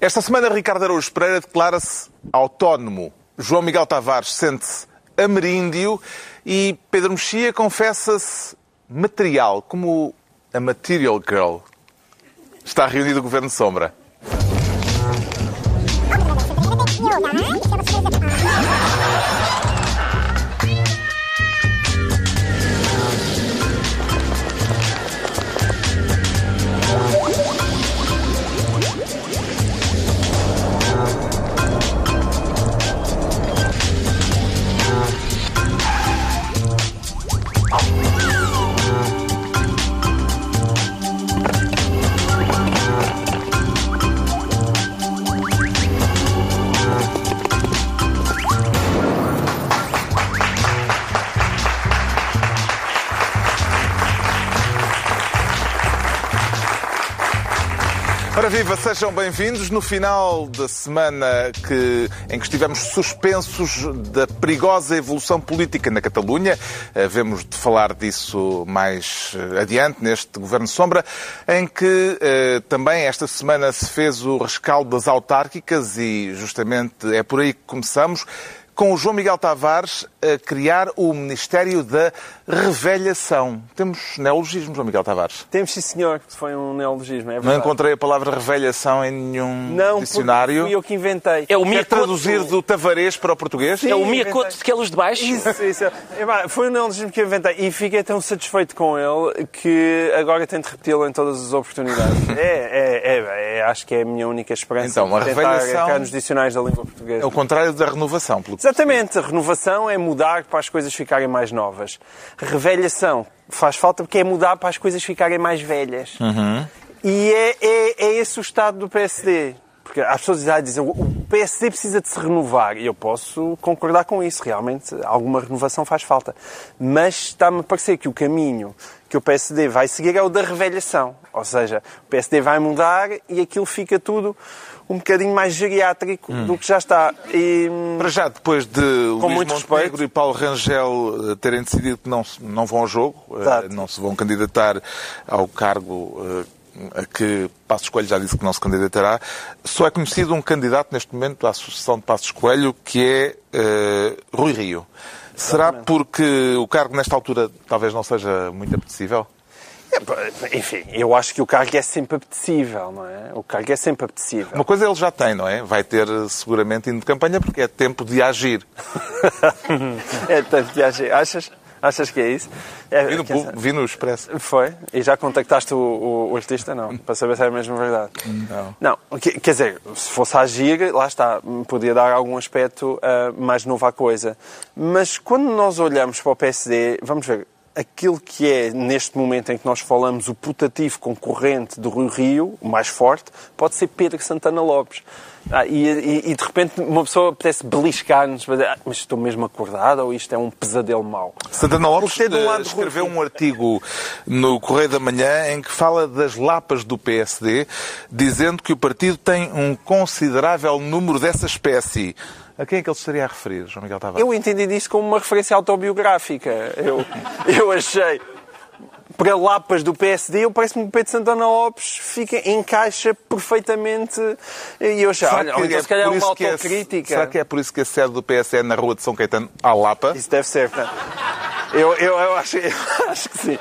Esta semana, Ricardo Araújo Pereira declara-se autónomo. João Miguel Tavares sente-se ameríndio e Pedro Mexia confessa-se material, como a Material Girl. Está reunido o Governo Sombra. Ora viva, sejam bem-vindos. No final da semana que, em que estivemos suspensos da perigosa evolução política na Catalunha, havemos de falar disso mais eh, adiante, neste Governo Sombra, em que eh, também esta semana se fez o rescaldo das autárquicas e justamente é por aí que começamos com o João Miguel Tavares a criar o Ministério da Revelhação. Temos neologismos, João Miguel Tavares? Temos, sim, senhor. Foi um neologismo, é Não encontrei a palavra revelhação em nenhum Não, dicionário. fui eu que inventei. É o Quer traduzir do tavarês para o português? Sim. É o miacoto de que é luz de baixo. Isso, isso. É, foi um neologismo que eu inventei e fiquei tão satisfeito com ele que agora tento repeti-lo em todas as oportunidades. é, é, é, é, acho que é a minha única esperança Então, a revelação- nos dicionários da língua portuguesa. É o contrário da renovação, pelo que Exatamente, a renovação é mudar para as coisas ficarem mais novas. Revelhação faz falta porque é mudar para as coisas ficarem mais velhas. E é, é, é esse o estado do PSD. Porque as pessoas já dizem o PSD precisa de se renovar. E eu posso concordar com isso. Realmente, alguma renovação faz falta. Mas está-me a parecer que o caminho que o PSD vai seguir é o da revelhação. Ou seja, o PSD vai mudar e aquilo fica tudo um bocadinho mais geriátrico do que já está. E, Para já, depois de Luís muito Montenegro e Paulo Rangel eh, terem decidido que não, não vão ao jogo, eh, Exato. não se vão candidatar ao cargo eh, a que Passos Coelho já disse que não se candidatará, só é conhecido um candidato neste momento à sucessão de Passos Coelho, que é eh, Rui Rio. Será porque o cargo nesta altura talvez não seja muito apetecível? Enfim, eu acho que o cargo é sempre apetecível, não é? O cargo é sempre apetecível. Uma coisa ele já tem, não é? Vai ter eh, seguramente indo de campanha porque é tempo de agir. É tanto que achas, achas, achas que é isso? É, Vi no, vi no Expresso. Foi? E já contactaste o, o- o artista? Não, para saber se é mesmo verdade. Não. Não, que- quer dizer, se fosse agir, lá está, podia dar algum aspecto ah, mais novo à coisa. Mas quando nós olhamos para o PSD, vamos ver, aquilo que é, neste momento em que nós falamos, o putativo concorrente do Rui Rio, o mais forte, pode ser Pedro Santana Lopes. Ah, e, e- e, de repente uma pessoa apetece beliscar-nos, mas, ah, mas estou mesmo acordado ou isto é um pesadelo mau? Santana Lopes um lado eh, escreveu um artigo no Correio da Manhã em que fala das lapas do PSD, dizendo que o partido tem um considerável número dessa espécie. A quem é que ele estaria a referir, João Miguel Tavares? Eu entendi disso como uma referência autobiográfica. Eu, eu achei. Para lapas do PSD, eu parece-me que o Pedro Santana Lopes fica, encaixa perfeitamente. E eu achei, olha, ou então se calhar é uma é- autocrítica. será que é por isso que a sede do PS é na rua de São Caetano, à Lapa? Isso deve ser, portanto. Eu, eu, eu, acho, eu acho que sim.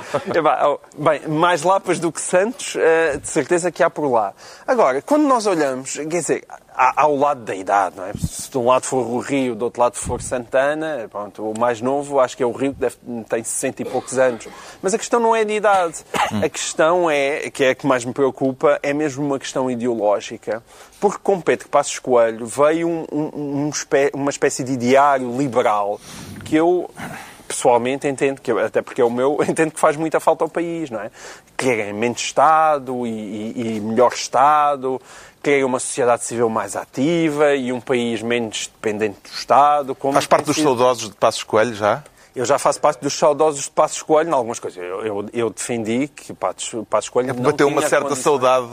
Oh, Bem, mais lapas do que Santos, eh, de certeza que há por lá. Agora, quando nós olhamos, quer dizer, há, há o lado da idade, não é? Se de um lado for o Rio, do outro lado for Santana, pronto, o mais novo acho que é o Rio, que deve, tem 60 e poucos anos. Mas a questão não é de idade. A questão é, que é a que mais me preocupa, é mesmo uma questão ideológica. Porque com Pedro Passos Coelho veio um- um- um espé- uma espécie de diário liberal que eu pessoalmente entendo que até porque é o meu entendo que faz muita falta ao país não é querem menos Estado e, e- e melhor Estado querem uma sociedade civil mais ativa e um país menos dependente do Estado como Faz parte dos saudosos de Passos Coelho já? Eu já faço parte dos saudosos de Passos Coelho em algumas coisas. Eu, eu, eu defendi que Passos, Passos Coelho não Bateu uma certa condições. saudade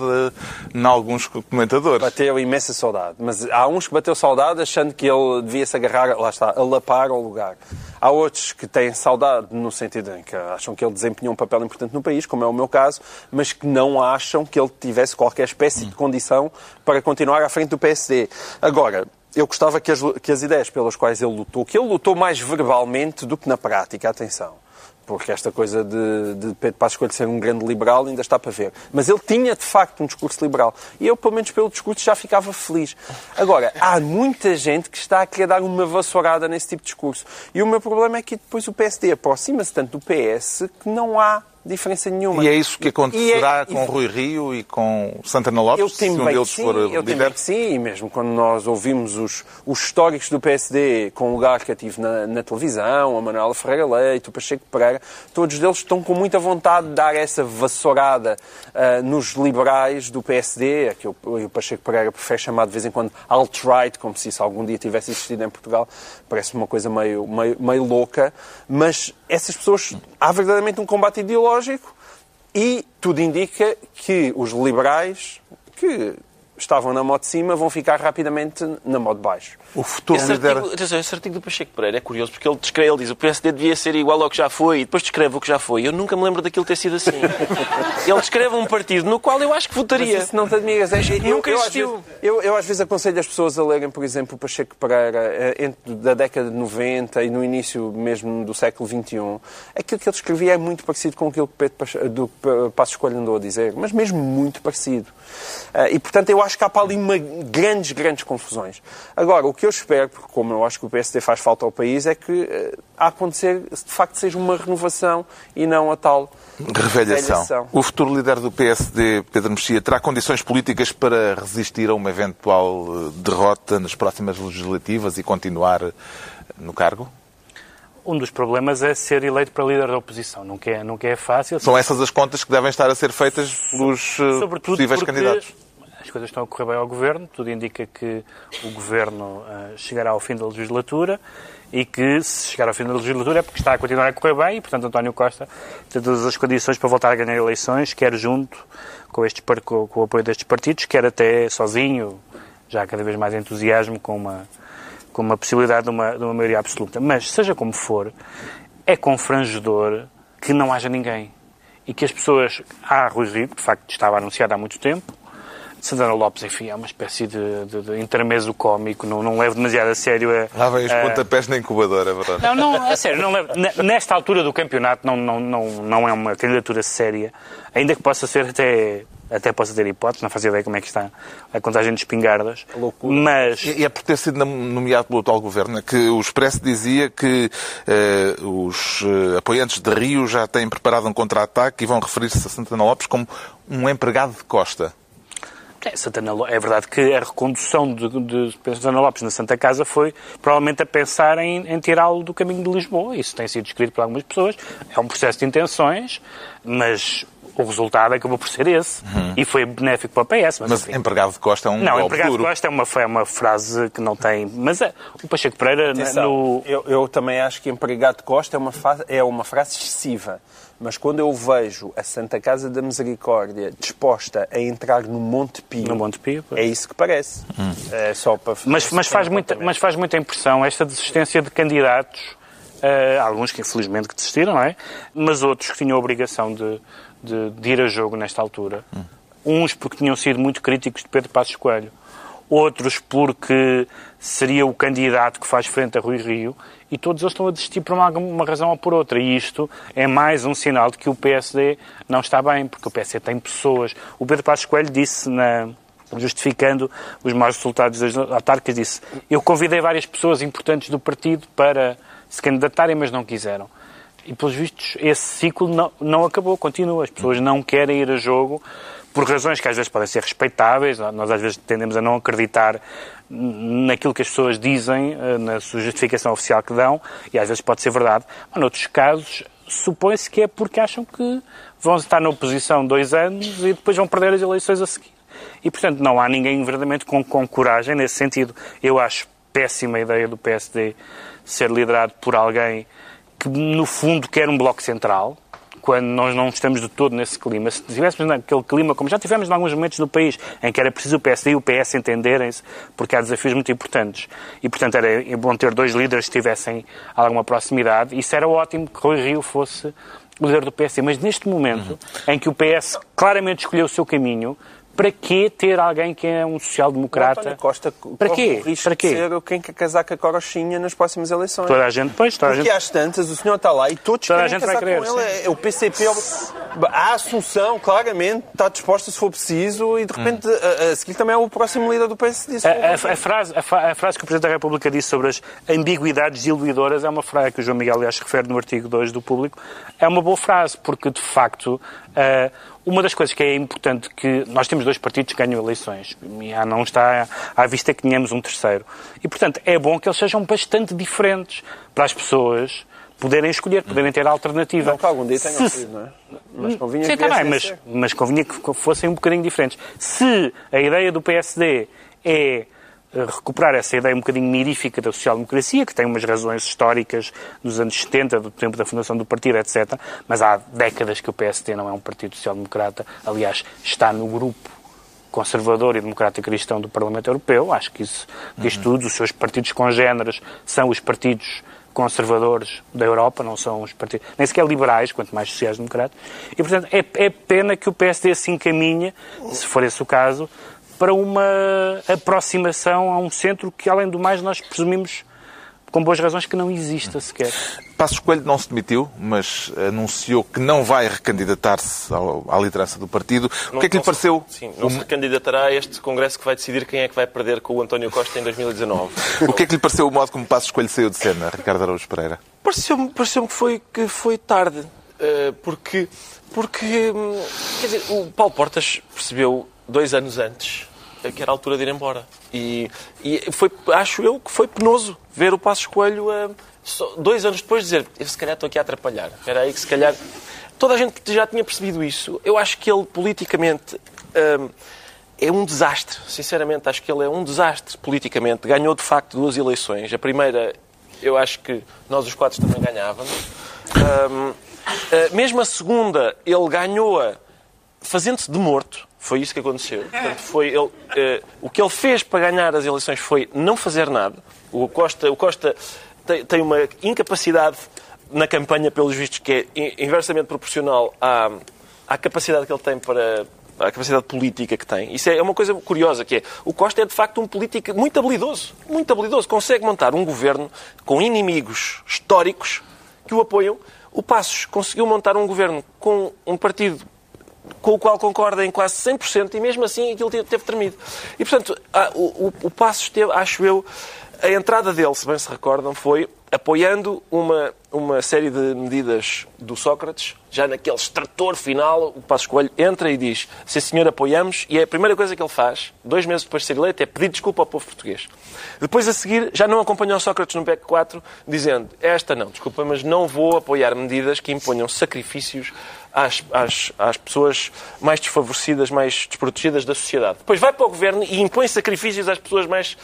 em alguns comentadores. Bateu imensa saudade. Mas há uns que bateu saudade achando que ele devia se agarrar, lá está, a lapar ao lugar. Há outros que têm saudade no sentido em que acham que ele desempenhou um papel importante no país, como é o meu caso, mas que não acham que ele tivesse qualquer espécie de condição para continuar à frente do PSD. Agora, eu gostava que as, que as ideias pelas quais ele lutou, que ele lutou mais verbalmente do que na prática, atenção. Porque esta coisa de, de Pedro Passos Coelho ser um grande liberal ainda está para ver. Mas ele tinha, de facto, um discurso liberal. E eu, pelo menos pelo discurso, já ficava feliz. Agora, há muita gente que está a querer dar uma vassourada nesse tipo de discurso. E o meu problema é que depois o PSD aproxima-se tanto do PS que não há diferença nenhuma. E é isso que acontecerá E é- com Rui Rio e com Santana Lopes, eu se um deles que sim, for eu líder? que sim, e mesmo quando nós ouvimos os, os históricos do PSD com lugar cativo na, na televisão, a Manuela Ferreira Leite, o Pacheco Pereira, todos eles estão com muita vontade de dar essa vassourada ah, nos liberais do PSD, é que o, o Pacheco Pereira prefere chamar de vez em quando alt-right, como se isso algum dia tivesse existido em Portugal, parece uma coisa meio, meio, meio louca, mas essas pessoas, há verdadeiramente um combate ideológico, e tudo indica que os liberais, que estavam na moto de cima, vão ficar rapidamente na moto de baixo. O futuro Esse líder... artigo, atenção, esse artigo do Pacheco Pereira é curioso porque ele descreve, ele diz o PSD devia ser igual ao que já foi e depois descreve o que já foi. Eu nunca me lembro daquilo ter sido assim. ele descreve um partido no qual eu acho que Mas votaria. isso não te admiras. É, eu, Nunca eu, às existiu. vezes, eu, eu às vezes aconselho as pessoas a lerem, por exemplo, o Pacheco Pereira eh, entre, da década de 90 e no início mesmo do século XXI. Aquilo que ele escrevia é muito parecido com aquilo que Pedro Pache- do P- Passos Coelho andou a dizer, mas mesmo muito parecido. Ah, e, portanto, eu acho que há para ali uma, grandes, grandes confusões. Agora, o que eu espero, porque como eu acho que o PSD faz falta ao país, é que eh, a acontecer, de facto, seja uma renovação e não a tal Revelhação. revelhação. O futuro líder do PSD, Pedro Mexia, terá condições políticas para resistir a uma eventual eh, derrota nas próximas legislativas e continuar eh, no cargo? Um dos problemas é ser eleito para líder da oposição. Nunca é, nunca é fácil. São essas as contas que devem estar a ser feitas pelos Sobretudo possíveis porque candidatos. As coisas estão a correr bem ao Governo. Tudo indica que o Governo ah, chegará ao fim da legislatura e que, se chegar ao fim da legislatura, é porque está a continuar a correr bem e, portanto, António Costa tem todas as condições para voltar a ganhar eleições, quer junto com, estes, com, com o apoio destes partidos, quer até sozinho, já cada vez mais entusiasmo com uma, com uma possibilidade de uma, de uma maioria absoluta. Mas, seja como for, é confrangedor que não haja ninguém. E que as pessoas. Há Rui Rio, de facto estava anunciado há muito tempo. Santana Lopes, enfim, é uma espécie de, de, de intermezzo cómico, não, não levo demasiado a sério a. Lá vem os a- pontapés na incubadora, é verdade. não, não, a sério, não levo- ne- nesta altura do campeonato não, não, não, não é uma candidatura séria, ainda que possa ser até, até possa ter hipótese, não faço ideia como é que está a contagem de espingardas, loucura. mas E e é por ter sido nom- nomeado pelo atual governo que o Expresso dizia que eh, os eh, apoiantes de Rio já têm preparado um contra-ataque e vão referir-se a Santana Lopes como um empregado de Costa. É, Santana é verdade que a recondução de, de Santana Lopes na Santa Casa foi provavelmente a pensar em, em tirá-lo do caminho de Lisboa. Isso tem sido descrito por algumas pessoas. É um processo de intenções, mas o resultado acabou por ser esse. E foi benéfico para o PS. Mas, Mas enfim. empregado de Costa é um Não, empregado de duro. Costa é uma, é uma frase que não tem. Mas é, o Pacheco Pereira, na- Atenção, no, eu, eu também acho que empregado de Costa é uma, é uma frase excessiva. Mas quando eu vejo a Santa Casa da Misericórdia disposta a entrar no Monte Pio, no Monte Pio. é isso que parece. É só para Mas, mas, faz muita, mas faz muita impressão esta desistência de candidatos, eh, alguns que infelizmente que desistiram, não é? Mas outros que tinham a obrigação de, de, de ir a jogo nesta altura. Uns porque tinham sido muito críticos de Pedro Passos Coelho, outros porque seria o candidato que faz frente a Rui Rio, e todos eles estão a desistir por uma, uma razão ou por outra. E isto é mais um sinal de que o PSD não está bem, porque o PSD tem pessoas. O Pedro Passos Coelho disse na, justificando os maus resultados das autárquicas, disse eu convidei várias pessoas importantes do partido para se candidatarem, mas não quiseram. E, pelos vistos, esse ciclo não, não acabou, continua. As pessoas não querem ir a jogo por razões que às vezes podem ser respeitáveis. Nós às vezes tendemos a não acreditar naquilo que as pessoas dizem, eh, na sua justificação oficial que dão, e às vezes pode ser verdade. Mas, noutros casos, supõe-se que é porque acham que vão estar na oposição dois anos e depois vão perder as eleições a seguir. E, portanto, não há ninguém verdadeiramente com, com coragem nesse sentido. Eu acho péssima a ideia do PSD ser liderado por alguém que no fundo quer um bloco central, quando nós não estamos de todo nesse clima. Se estivéssemos naquele clima, como já tivemos em alguns momentos do país, em que era preciso o PSD e o PS entenderem-se, porque há desafios muito importantes. E, portanto, era bom ter dois líderes que tivessem alguma proximidade. Isso era ótimo que Rui Rio fosse o líder do PSD. Mas neste momento, uhum. em que o PS claramente escolheu o seu caminho, para que ter alguém que é um social-democrata? António Costa para quê? Para quê? ser quem quer casar com a Corochinha nas próximas eleições. Toda a gente, pois, toda a Porque gente... às tantas o senhor está lá e todos toda querem a gente casar vai querer, com ele. É, o PCP, a Assunção, claramente, está disposta se for preciso e de repente hum. a, a seguir também é o próximo líder do PSD. A, a, a, frase, a, a, frase que o Presidente da República disse sobre as ambiguidades iludidoras é uma frase que o João Miguel, aliás, refere no artigo 2 do Público. É uma boa frase, porque de facto... Uh, uma das coisas que é importante que nós temos dois partidos que ganham eleições e não está à vista que tenhamos um terceiro. E, portanto, é bom que eles sejam bastante diferentes para as pessoas poderem escolher, poderem ter alternativa. Não que algum dia tenham sido, não é? Mas convinha Sim, que também, mas, mas convinha que fossem um bocadinho diferentes. Se a ideia do PSD é recuperar essa ideia um bocadinho mirífica da social-democracia, que tem umas razões históricas dos anos 70, do tempo da fundação do partido, etc. Mas há décadas que o PSD não é um partido social-democrata. Aliás, está no grupo conservador e democrático cristão do Parlamento Europeu. Acho que isso diz uhum. tudo. Os seus partidos congêneres são os partidos conservadores da Europa, não são os partidos, nem sequer liberais, quanto mais sociais-democratas. E, portanto, é, é pena que o PSD se encaminhe, se for esse o caso, para uma aproximação a um centro que, além do mais, nós presumimos com boas razões que não exista sequer. Passos Coelho não se demitiu, mas anunciou que não vai recandidatar-se à liderança do partido. Não, o que é que lhe pareceu? sim, não se recandidatará a este Congresso que vai decidir quem é que vai perder com o António Costa em 2019. o que é que lhe pareceu o modo como Passos Coelho saiu de cena, Ricardo Araújo Pereira? Pareceu-me pareceu que, foi, que foi tarde, eh, porque, porque, hum, quer dizer, o Paulo Portas percebeu dois anos antes que era a altura de ir embora. E, e foi, acho eu que foi penoso ver o Passo Coelho uh, dois anos depois dizer eu se calhar estou aqui a atrapalhar. Era aí que se calhar... Toda a gente já tinha percebido isso. Eu acho que ele politicamente uh, é um desastre. Sinceramente, acho que ele é um desastre politicamente. Ganhou de facto duas eleições. A primeira, eu acho que nós os quatro também ganhávamos. Uh, mesmo a segunda, ele ganhou-a fazendo-se de morto foi isso que aconteceu. Portanto, foi ele, uh, o que ele fez para ganhar as eleições foi não fazer nada. O Costa, o Costa tem, tem uma incapacidade na campanha, pelos vistos, que é inversamente proporcional à, à capacidade que ele tem para, a capacidade política que tem. Isso é uma coisa curiosa, que é o Costa é de facto um político muito habilidoso, muito habilidoso, consegue montar um governo com inimigos históricos que o apoiam. O Passos conseguiu montar um governo com um partido com o qual concorda em quase 100% e mesmo assim aquilo teve, tremido. E, portanto, o, o, o Passos acho eu, a entrada dele, se bem se recordam, foi apoiando uma, uma série de medidas do Sócrates, já naquele extrator final, o Passos Coelho entra e diz se senhor apoiamos, e é a primeira coisa que ele faz, dois meses depois de ser eleito, é pedir desculpa ao povo português. Depois, a seguir, já não acompanhou Sócrates no PEC 4, dizendo esta não, desculpa, mas não vou apoiar medidas que imponham sacrifícios às, às, às pessoas mais desfavorecidas, mais desprotegidas da sociedade. Depois vai para o governo e impõe sacrifícios às pessoas mais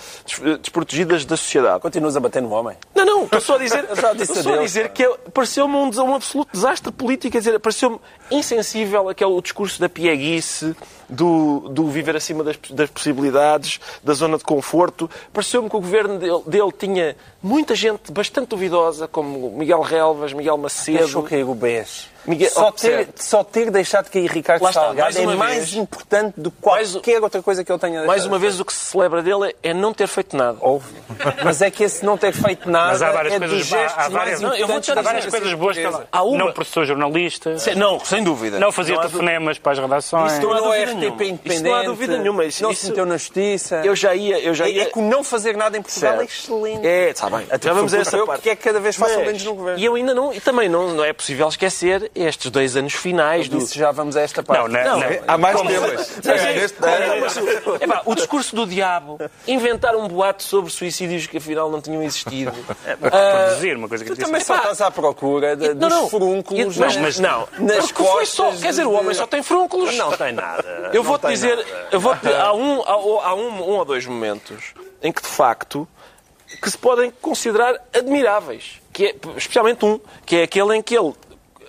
desprotegidas da sociedade. Continuas a bater no homem? Não, não, estou só a dizer, estou só a dizer que é, pareceu-me um, um absoluto desastre político, quer dizer, pareceu-me insensível aquele o discurso da pieguice, do, do viver acima das, das, possibilidades, da zona de conforto. Pareceu-me que o governo dele, dele, tinha muita gente bastante duvidosa, como Miguel Relvas, Miguel Macedo. Deixou cair o BES. Miguel... Só, ter, só ter deixado cair Ricardo Lá Salgado está, mais é mais vez, importante do que qualquer mais, outra coisa que ele tenha deixado. Mais uma vez, o que se celebra dele é não ter feito nada. Houve. Mas é que esse não ter feito nada Mas há várias é coisas, dos gestos há, há várias, não, eu vou há várias coisas boas que há uma... Não processou jornalistas. Não, sem dúvida. Não fazia não telefonemas para as redações. Isso não é RTP independente. não há dúvida nenhuma. Isso, não isso, se meteu na justiça. Eu já ia... Eu já ia... É, é que o não fazer nada em Portugal certo. é excelente. É, está bem. Até já vamos a essa parte. que é que cada vez façam menos no governo. E eu ainda não... E também não, não é possível esquecer estes dois anos finais do... já vamos a esta parte. Não, não, não. há mais temas. O discurso do diabo, inventar um boato sobre suicídios que afinal não tinham existido. Produzir uma coisa que Tu também só estás à procura dos furúnculos. Mas não. Nas costas. Quer dizer, o homem só tem furúnculos. Não tem nada. Eu vou-te dizer, eu vou há, um, há, um, um ou dois momentos em que, de facto, que se podem considerar admiráveis. Que é, especialmente um, que é aquele em que ele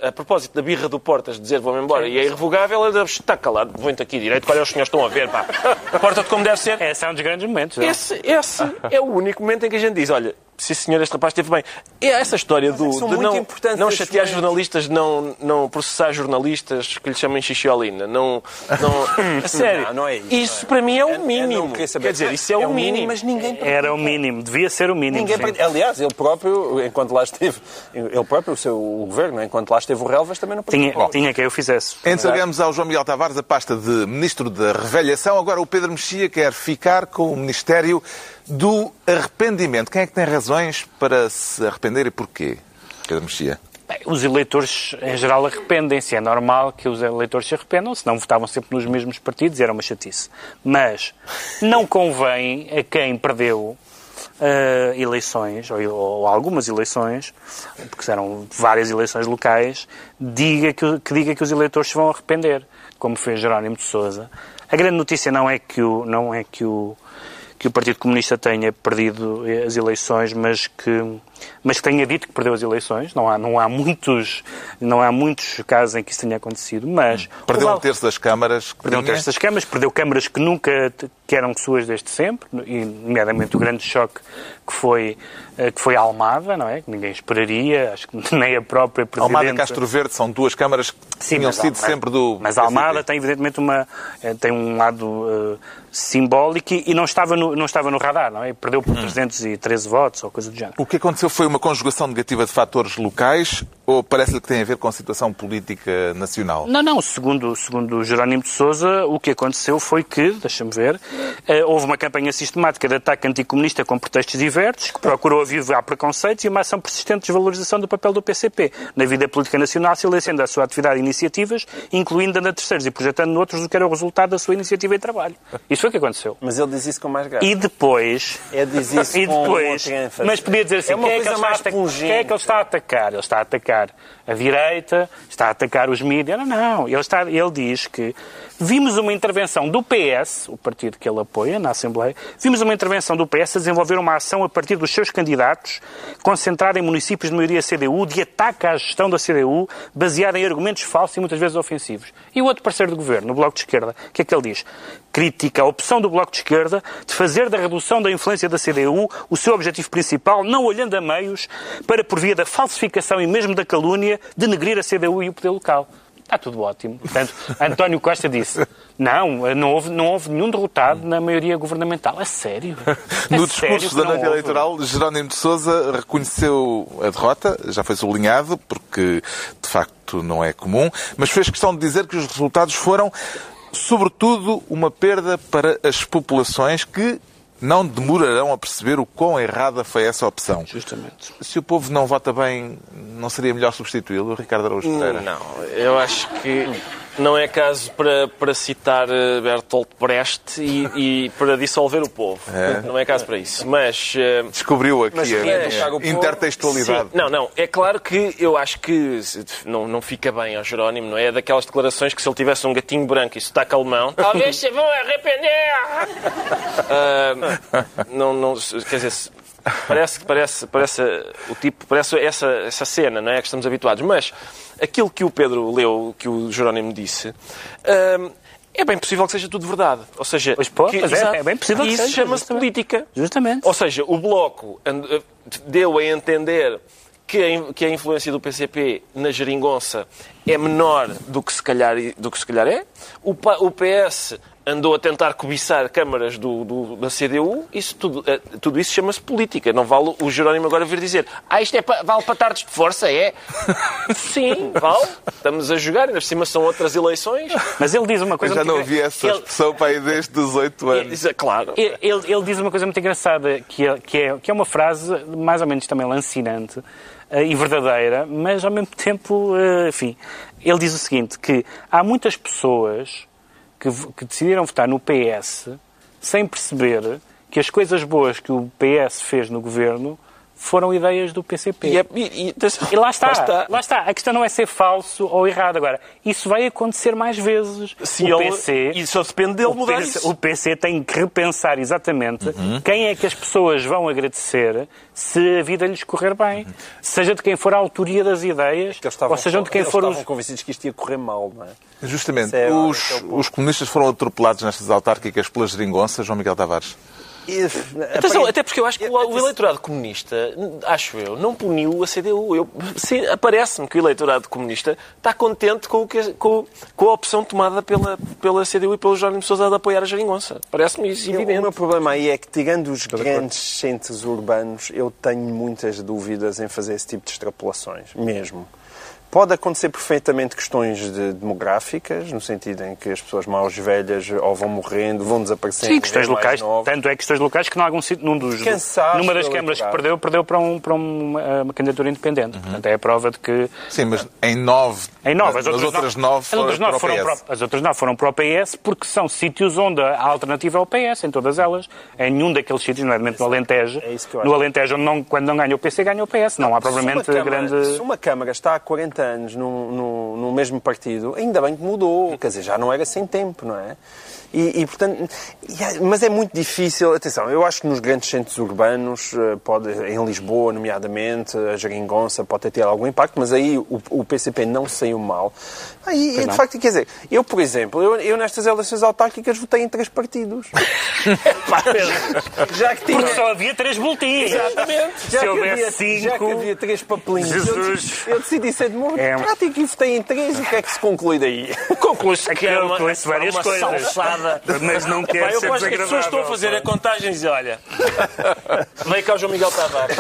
a propósito da birra do Portas dizer vou-me embora e é irrevogável, ele está calado, vou-te aqui direito, olha os senhores estão a ver, pá. Porta-te como deve ser. Esse é um dos grandes momentos. é? Esse, esse é o único momento em que a gente diz, olha, sim senhor, este rapaz esteve bem. É essa história do, são de não, não chatear momentos. jornalistas, não, não processar jornalistas que lhe chamem xixiolina. Não, não, a sério. Não, não é isso, Isso para mim é o mínimo. saber. Quer dizer, isso é, o mínimo. mas ninguém Era o mínimo, devia ser o mínimo. Ninguém Aliás, ele próprio, enquanto lá esteve, ele próprio, o seu o governo, enquanto lá esteve o Relvas, também não Tinha, participou. tinha quem eu fizesse. Entregamos ao João Miguel Tavares a pasta de Ministro da Revelhação. Agora o Pedro Mexia quer ficar com o Ministério do Arrependimento. Quem é que tem razões para se arrepender e porquê? Pedro Mexia. Os eleitores, em geral, arrependem-se. É normal que os eleitores se arrependam, senão votavam sempre nos mesmos partidos e era uma chatice. Mas não convém a quem perdeu eh, eleições, ou, ou algumas eleições, porque eram várias eleições locais, diga que, que diga que os eleitores se vão arrepender, como fez Jerónimo de Sousa. A grande notícia não é que o, não é que o, que o Partido Comunista tenha perdido as eleições, mas que, mas que tenha dito que perdeu as eleições. Não há, não há, muitos, não há muitos casos em que isso tenha acontecido, mas... Perdeu o um terço das câmaras. Perdeu um terço das câmaras, perdeu câmaras que nunca que eram suas desde sempre, e nomeadamente o grande choque que foi, que foi a Almada, não é? Que ninguém esperaria, acho que nem a própria Presidente... Almada e Castro Verde são duas câmaras que tinham mas, sido mas- sempre do. Mas a Almada tem evidentemente uma eh, tem um lado eh, simbólico e e não estava no não estava no radar, não é? Perdeu Hum. por 313 votos ou coisa do género. O que aconteceu foi uma conjugação negativa de fatores locais ou parece-lhe que tem a ver com a situação política nacional? Não, não, segundo, segundo Jerónimo de Sousa, o que aconteceu foi que, deixa-me ver, eh, houve uma campanha sistemática de ataque anticomunista com pretextos diversos, que procurou avivar preconceitos e uma ação persistente de desvalorização do papel do PCP na vida política nacional, silenciando a sua atividade e iniciativas, incluindo a terceiros e projetando noutros o que era o resultado da sua iniciativa e trabalho. Isso foi o que aconteceu. Mas ele diz isso com mais graça. E depois. É diz isso e com depois. outra ênfase. Mas podia dizer assim: É uma quem, é que ele está a mais quem é que ele está a atacar? Ele está a atacar a direita, está a atacar os mídias. Não, não. Ele, está, ele diz que vimos uma intervenção do PS, o partido que ele apoia na Assembleia, vimos uma intervenção do PS a desenvolver uma ação a partir dos seus candidatos, concentrada em municípios de maioria CDU, de ataque à gestão da CDU, baseada em argumentos falsos e muitas vezes ofensivos. E o outro parceiro do governo, o Bloco de Esquerda, o que é que ele diz? Critica a opção do Bloco de Esquerda de fazer da redução da influência da CDU o seu objetivo principal, não olhando a meios, para, por via da falsificação e mesmo da calúnia, denegrir a CDU e o poder local. Está tudo ótimo. Portanto, António Costa disse: não, não houve, não houve nenhum derrotado na maioria governamental. A sério? A No sério discurso que da noite eleitoral, Jerónimo de Sousa reconheceu a derrota, já foi sublinhado, porque de facto não é comum, mas fez questão de dizer que os resultados foram, sobretudo, uma perda para as populações que não demorarão a perceber o quão errada foi essa opção. Justamente. Se o povo não vota bem, não seria melhor substituí-lo, Ricardo Araújo Pereira? Não, eu acho que não é caso para, para citar eh, Bertolt Brecht e, e para dissolver o povo. Não é caso para isso. Mas. eh, Descobriu aqui Mas a, povo- intertextualidade. Sim, não, não. É claro que eu acho que não, não fica bem ao Jerónimo, não é? É daquelas declarações que se ele tivesse um gatinho branco e sotaque alemão, talvez se vão arrepender. Ah, não, não, quer dizer, se- parece, parece, parece o tipo, parece essa, essa cena, não é? Que estamos habituados. Mas aquilo que o Pedro leu, que o Jerónimo disse. ah, é bem possível que seja tudo verdade. Ou seja, Pois pô, que- é, exato. é bem possível que isso seja, chama-se política. Justamente. Ou seja, o Bloco eh, deu a entender que a, a influência do PCP na geringonça é menor do que se calhar, do que se calhar é. O PS andou a tentar cobiçar câmaras do, do- da CDU. Isso tudo, eh, tudo isso chama-se política. Não vale o Jerónimo agora vir dizer ah, isto é pa- vale para tardes de força, é? Sim, vale. Estamos a jogar, ainda por cima são outras eleições. Mas ele diz uma Eu coisa já muito não engra- ouvi essa ele- expressão para aí desde os oito anos. Isso é claro. Ele, ele- ele diz uma coisa muito engraçada, que é, que, é, que é uma frase mais ou menos também lancinante eh, e verdadeira, mas ao mesmo tempo, eh, enfim, ele diz o seguinte, que há muitas pessoas que, que decidiram votar no PS sem perceber que as coisas boas que o PS fez no governo foram ideias do PCP. E, é, e, e, atenção, E lá está, lá está. lá está. A questão não é ser falso ou errado. Agora, isso vai acontecer mais vezes. Se o ele- PC, e só depende dele o mudar PC, isso. o PC tem que repensar exatamente Uhum. quem é que as pessoas vão agradecer se a vida lhes correr bem. Seja de quem for a autoria das ideias, Que eles estavam, ou seja de quem eles for estavam os... convencidos que isto ia correr mal, não é? Justamente, Isso é- os, é os comunistas foram atropelados nestas autárquicas pela geringonça, João Miguel Tavares. Atenção, até porque eu acho que o, o eleitorado comunista, acho eu, não puniu a CDU. Parece-me que o eleitorado comunista está contente com, o que- com- com a opção tomada pela, pela CDU e pelo Jerónimo de Sousa de apoiar a geringonça. Parece-me isso O evidente. meu problema aí é que, tirando os grandes centros urbanos, eu tenho muitas dúvidas em fazer esse tipo de extrapolações, mesmo. Pode acontecer perfeitamente questões de- demográficas, no sentido em que as pessoas mais velhas ou vão morrendo, vão desaparecendo. Sim, questões mais locais. novos. Tanto é questões locais que, num, algum, sítio- num dos, Cansaço numa das câmaras que perdeu, perdeu para, um, para uma, uma candidatura independente. Portanto, é a prova de que Sim, mas em nove. Em nove, as outras nove as outras foram nove para o foram PS. para, as outras nove foram para o PS porque são sítios onde a alternativa é o PS, em todas elas. Em nenhum daqueles sítios, nomeadamente no Alentejo. É isso que eu no acho. Alentejo, onde não, quando não ganha o PC, ganha o PS. Não há se uma Câmara, grande. Se uma Câmara está há 40 anos no, no, no mesmo partido, ainda bem que mudou. Quer dizer, já não era sem tempo, não é? E, e, portanto, e há- mas é muito difícil. Atenção, eu acho que nos grandes centros urbanos, eh, pode, em Lisboa, nomeadamente, a Jeringonça pode ter algum impacto, mas aí o, o PCP não saiu mal. Aí, de facto, quer dizer, eu, por exemplo, eu, eu nestas eleições autárquicas votei em três partidos. já que tinha. Porque só havia três boletins. Exatamente. Se Já que, houvesse havia, cinco. já que havia três papelinhos, Jesus. eu, eu decidi ser democrático É. e votei em três. E o que é que se conclui daí? Conclui-se que é uma, várias uma coisas. Mas não quer Pá, eu ser acho que as pessoas estão a fazer a contagem e olha, vem cá o João Miguel Tavares.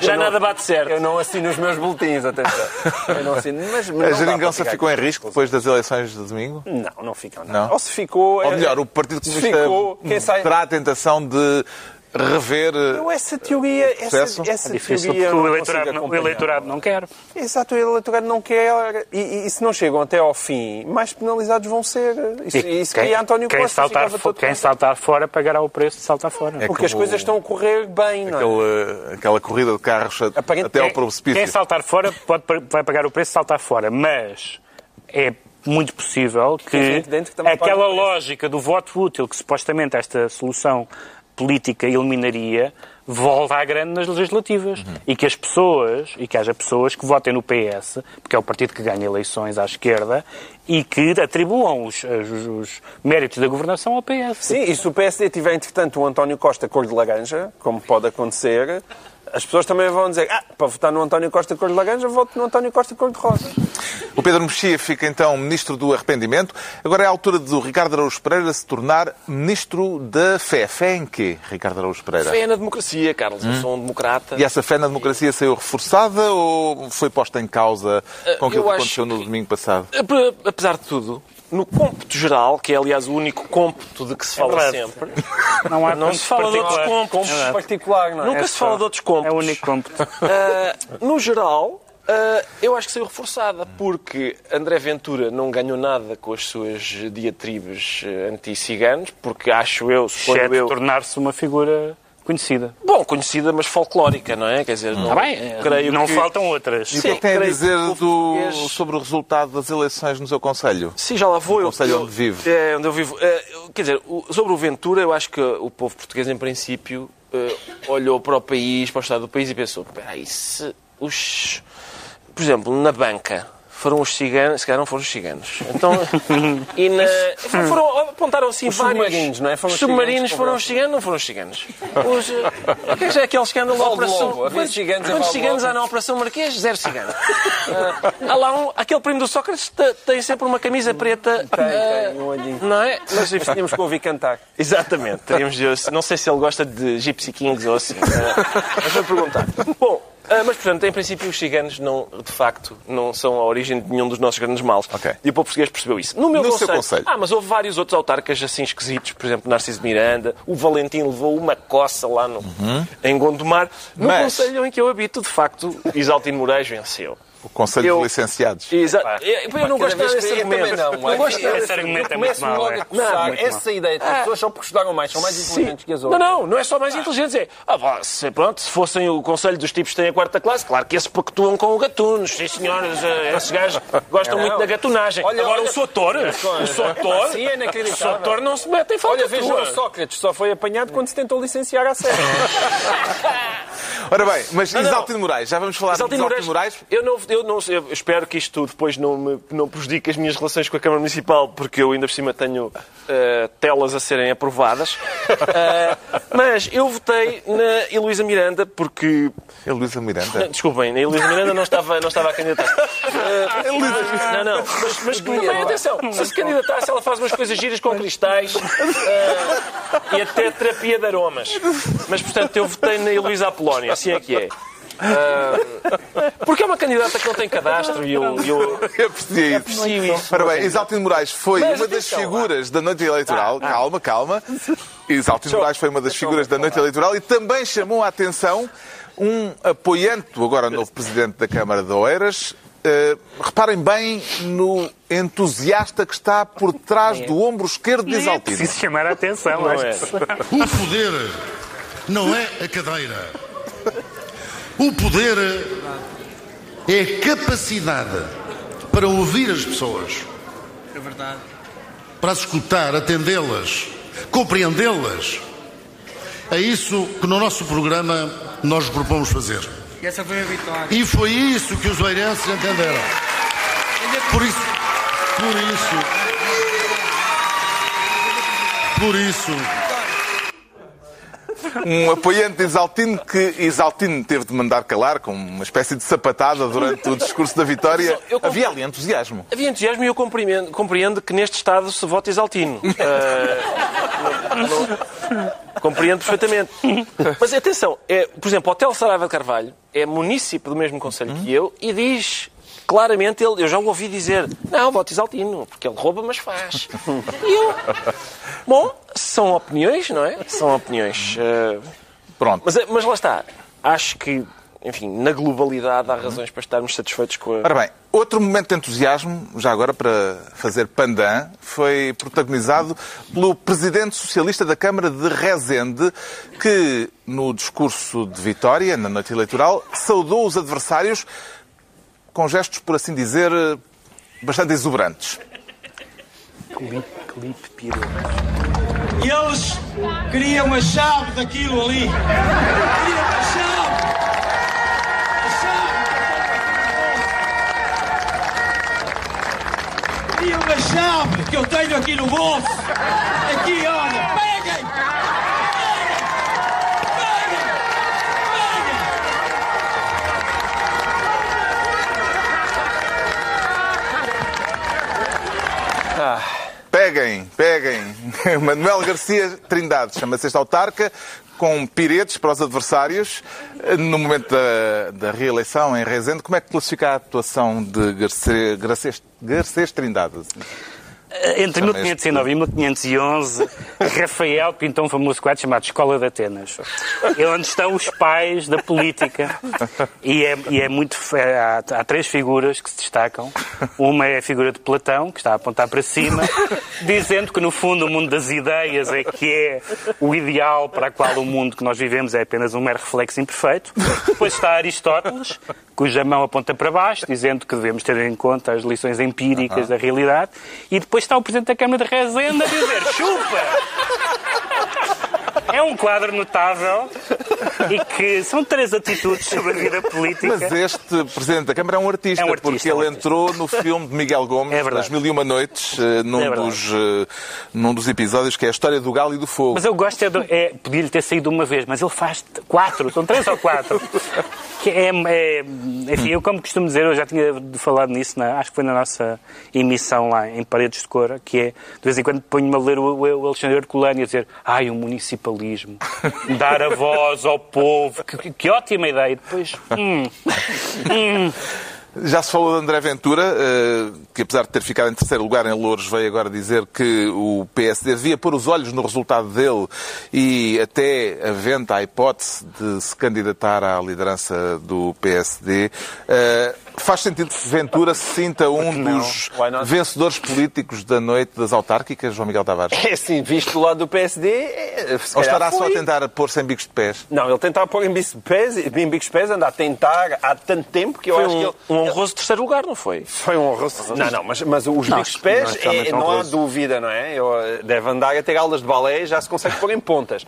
Já nada bate certo. Eu não assino os meus boletins, atenção. Eu não assino, mas, mas A não geringonça ficou em risco depois das eleições de domingo? Não, não ficou. Não. Não? Ou se ficou... Ou é- melhor, o Partido Comunista ficou, quem sai... terá a tentação de rever. eh, Eu essa teoria... Essa, essa É difícil teoria porque o eleitorado, não, o eleitorado não quer. Exato, o eleitorado não quer. E, e, e se não chegam até ao fim, mais penalizados vão ser. Isso, E isso que António quem Costa saltar, quem saltar fora pagará o preço de saltar fora. É Porque as coisas estão a correr bem, não é? Aquele, aquela corrida de carros Aparente- até ao quem- precipício. Quem saltar fora pode, vai pagar o preço de saltar fora, mas é muito possível que que aquela lógica do voto útil que supostamente esta solução política eliminaria volta à grande nas legislativas Uhum. e que as pessoas e que haja pessoas que votem no PS porque é o partido que ganha eleições à esquerda e que atribuam os, os- os méritos da governação ao PS. Sim, e se o PSD tiver, entretanto, o António Costa cor de laranja, como pode acontecer, as pessoas também vão dizer: ah, para votar no António Costa cor de laranja, voto no António Costa cor de rosa. O Pedro Mexia fica então ministro do arrependimento. Agora é a altura do Ricardo Araújo Pereira se tornar ministro da fé. Fé em quê, Ricardo Araújo Pereira? Fé na democracia, Carlos. Eu sou um democrata. E essa fé na democracia saiu reforçada ou foi posta em causa com aquilo que aconteceu no que- domingo passado? Ape- Apesar de tudo, no cômputo geral, que é aliás o único cômputo de que se fala verdade. sempre, Não há não se fala de outros particulares. cômputos. É. Particular, não é? Nunca É se fala de outros cômputos. É o único cômputo. Ah, no geral, ah, eu acho que saiu reforçada, porque André Ventura não ganhou nada com as suas diatribes eh, anti-ciganos, porque acho eu, suponho Exceto eu... tornar-se uma figura conhecida. Bom, conhecida, mas folclórica, não é? Quer dizer, não, Está bem, eh, creio não que... faltam outras. E o que é que tem a dizer o do- sobre o resultado das eleições no seu Conselho? Sim, já lá vou. No eu- concelho eu- onde vive. É, onde eu vivo. É, quer dizer, o- sobre o Ventura, eu acho que o povo português, em princípio, eh, olhou para o país, para o estado do país e pensou: espera aí, se os. Por exemplo, na banca. Foram os ciganos, se calhar não foram os ciganos. Então, e na, foram, apontaram assim Os vários. submarinos, não é? Foram os os submarinos ciganos, foram os ciganos, não foram os ciganos. Os, eh, que é aquele escândalo da Operação. Lobo. Quantos, ciganos quantos ciganos há na Operação Marquês? Zero ciganos. Ah, há lá um, aquele primo do Sócrates te- tem sempre uma camisa preta. Tem, ah, tem, um olhinho. Não é? Mas tínhamos que ouvir cantar. Exatamente. Teríamos não sei se ele gosta de Gypsy Kings ou assim. Ah, mas vou perguntar. Bom, ah, mas portanto, em princípio, os ciganos, não, de facto, não são a origem de nenhum dos nossos grandes males. Ok. E o povo português percebeu isso. No meu No conselho, conselho. Ah, mas houve vários outros autarcas assim esquisitos. Por exemplo, Narciso Miranda. O Valentim levou uma coça lá no, em Gondomar. No Mas- conselho em que eu habito, de facto, Isaltino Moraes venceu. O Conselho Eu- de Licenciados. Exato. Eu, eu não gosto nada desse argumento. não. gosto Esse nada Esse argumento é muito mau. logo é. mau. Essa ideia de que as pessoas só porque estudaram mais são mais inteligentes que as Não, outras. não, não é só mais inteligentes. É, ah, vá, se, pronto, se fossem o conselho dos tipos que têm a quarta classe, claro que esses pactuam com o gatunos. Sim, senhoras, eh, esses gajos gostam Não, muito não. da gatunagem. Olha, Agora, olha- o Sotor, o Sotor, é o. Sotor não se mete em falta Olha, vejam tua. o Sócrates, só foi apanhado quando se tentou licenciar à série. Ora bem, mas não. Isaltino Moraes, já vamos falar Isaltino de Moraes, Isaltino Moraes. eu, não, eu, não, eu espero que isto depois não, me, não prejudique as minhas relações com a Câmara Municipal, porque eu ainda por cima tenho eh, telas a serem aprovadas. Eh, mas eu votei na Heloísa Miranda porque. Luísa Miranda. Desculpem, a Heloísa Miranda não estava, não estava a candidatar. Eh, não, não, mas, mas que também, atenção, se se candidatasse, ela faz umas coisas giras com cristais eh, e até terapia de aromas. Mas, portanto, eu votei na Heloísa Apolónio, assim é que é. Eh, porque é uma candidata que não tem cadastro e eu, eu, Eu percebi isso. isso. Ora bem, Isaltino Moraes foi Mas uma das atenção, figuras da noite eleitoral. Calma, calma. Isaltino Moraes foi uma das figuras da noite eleitoral e também chamou a atenção um apoiante, do agora novo presidente da Câmara de Oeiras. Eh, reparem bem no entusiasta que está por trás do ombro esquerdo de é Isaltino. preciso chamar a atenção. Não acho é. que- O poder não é a cadeira. O poder é a capacidade para ouvir as pessoas. É verdade. Para as escutar, atendê-las, compreendê-las. É isso que no nosso programa nós propomos fazer. E essa foi a vitória. E foi isso que os oeirenses entenderam. Por isso, por isso, por isso, Um apoiante de Isaltino que Isaltino teve de mandar calar com uma espécie de sapatada durante o discurso da vitória. Eu compre- Havia ali entusiasmo. Havia entusiasmo e eu compreendo, compreendo que neste Estado se vota exaltino. Ah, não- não- compreendo perfeitamente. Mas atenção, é, por exemplo, o Hotel Saraiva de Carvalho é munícipe do mesmo conselho que eu e diz claramente, ele, eu já o ouvi dizer, não, voto exaltino, porque ele rouba, mas faz. E eu... Bom, são opiniões, não é? São opiniões. Ah, Pronto. mas, mas lá está. Acho que, enfim, na globalidade há razões para estarmos satisfeitos com a... Ora bem, outro momento de entusiasmo, já agora para fazer pandan, foi protagonizado pelo presidente socialista da Câmara de Rezende, que no discurso de vitória, na noite eleitoral, saudou os adversários com gestos, por assim dizer, bastante exuberantes. Clipe, clipe, piru. Eles queriam a chave daquilo ali. Queriam a chave. A chave. Queriam a chave que eu tenho aqui no bolso. Aqui, olha. Peguem. Peguem. Peguem. Peguem. Peguem, peguem. Manuel Garcia Trindade chama-se este autarca, com piretes para os adversários. No momento da, da reeleição em Rezende, como é que classifica a atuação de Garcês, Trindade? Entre 1509 e 1511, Rafael pintou um famoso quadro chamado Escola de Atenas. É onde estão os pais da política. E é, e é muito. fe- Há, há três figuras que se destacam. Uma é a figura de Platão, que está a apontar para cima, dizendo que, no fundo, o mundo das ideias é que é o ideal para o qual o mundo que nós vivemos é apenas um mero reflexo imperfeito. Depois está Aristóteles, cuja mão aponta para baixo, dizendo que devemos ter em conta as lições empíricas da realidade. E depois está o Presidente da Câmara de Rezende a dizer chupa! É um quadro notável e que são três atitudes sobre a vida política. Mas este Presidente da Câmara é um artista, É um artista, porque é um ele artista. entrou no filme de Miguel Gomes, É verdade. das Mil e Uma Noites, eh, num, É dos, eh, num dos episódios que é a história do galo e do fogo. Mas eu gosto é, é podia-lhe ter saído uma vez, mas ele faz quatro, são três ou quatro. Que é, é- enfim, eu como costumo dizer, eu já tinha falado nisso, na- acho que foi na nossa emissão lá em Paredes de Cora, que é, de vez em quando ponho-me a ler o, o Alexandre Herculano e a dizer, ai, o municipalismo, dar a voz ao povo, que, que- que ótima ideia. Depois, hum, hum, Já se falou de André Ventura, eh, que apesar de ter ficado em terceiro lugar em Louros, veio agora dizer que o PSD devia pôr os olhos no resultado dele e até aventa a hipótese de se candidatar à liderança do PSD. Eh, Faz sentido que Ventura se sinta um dos vencedores políticos da noite das autárquicas, João Miguel Tavares? É assim, visto do lado do PSD, é, se Ou estará só a foi. tentar pôr-se em bicos de pés? Não, ele tentava pôr em bicos de pés, em bicos de pés, anda a tentar há tanto tempo que eu Foi acho que um, ele... um honroso terceiro lugar, não foi? Foi um horror. Não, não, mas, mas os Não, bicos de pés, não é é, não há honroso. dúvida, não é? Eu, deve andar a ter aulas de balé e já se consegue pôr em pontas.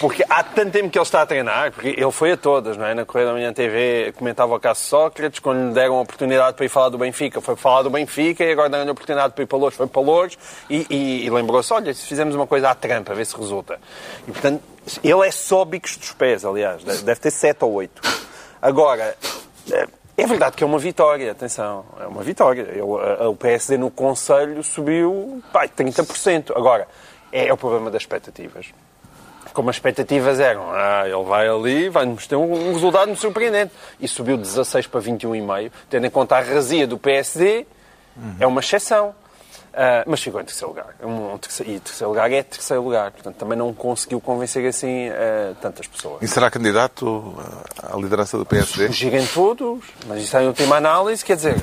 Porque há tanto tempo que ele está a treinar, porque ele foi a todas, não é? Na Correia da Manhã TV comentava o caso Sócrates, quando lhe deram a oportunidade para ir falar do Benfica, foi falar do Benfica e agora deram-lhe a oportunidade para ir para Louros, foi para Louros e, e- e lembrou-se, olha, se fizermos uma coisa à trampa, ver se resulta. E, portanto, ele é só bicos dos pés, aliás, deve ter sete ou oito. Agora, é- é verdade que é uma vitória, atenção, é uma vitória. A- o PSD no Conselho subiu pai, 30%. Agora, é, o problema das expectativas. Como as expectativas eram, ah, ele vai ali, vai-nos ter um, um resultado surpreendente. E subiu de 16 para 21,5, tendo em conta a razia do PSD, é uma exceção. Ah, mas ficou em terceiro lugar. Um, um terceiro- e terceiro lugar é terceiro lugar. Portanto, também não conseguiu convencer assim ah, tantas pessoas. E será candidato à liderança do PSD? Fugirem todos, mas isso é a última análise, quer dizer,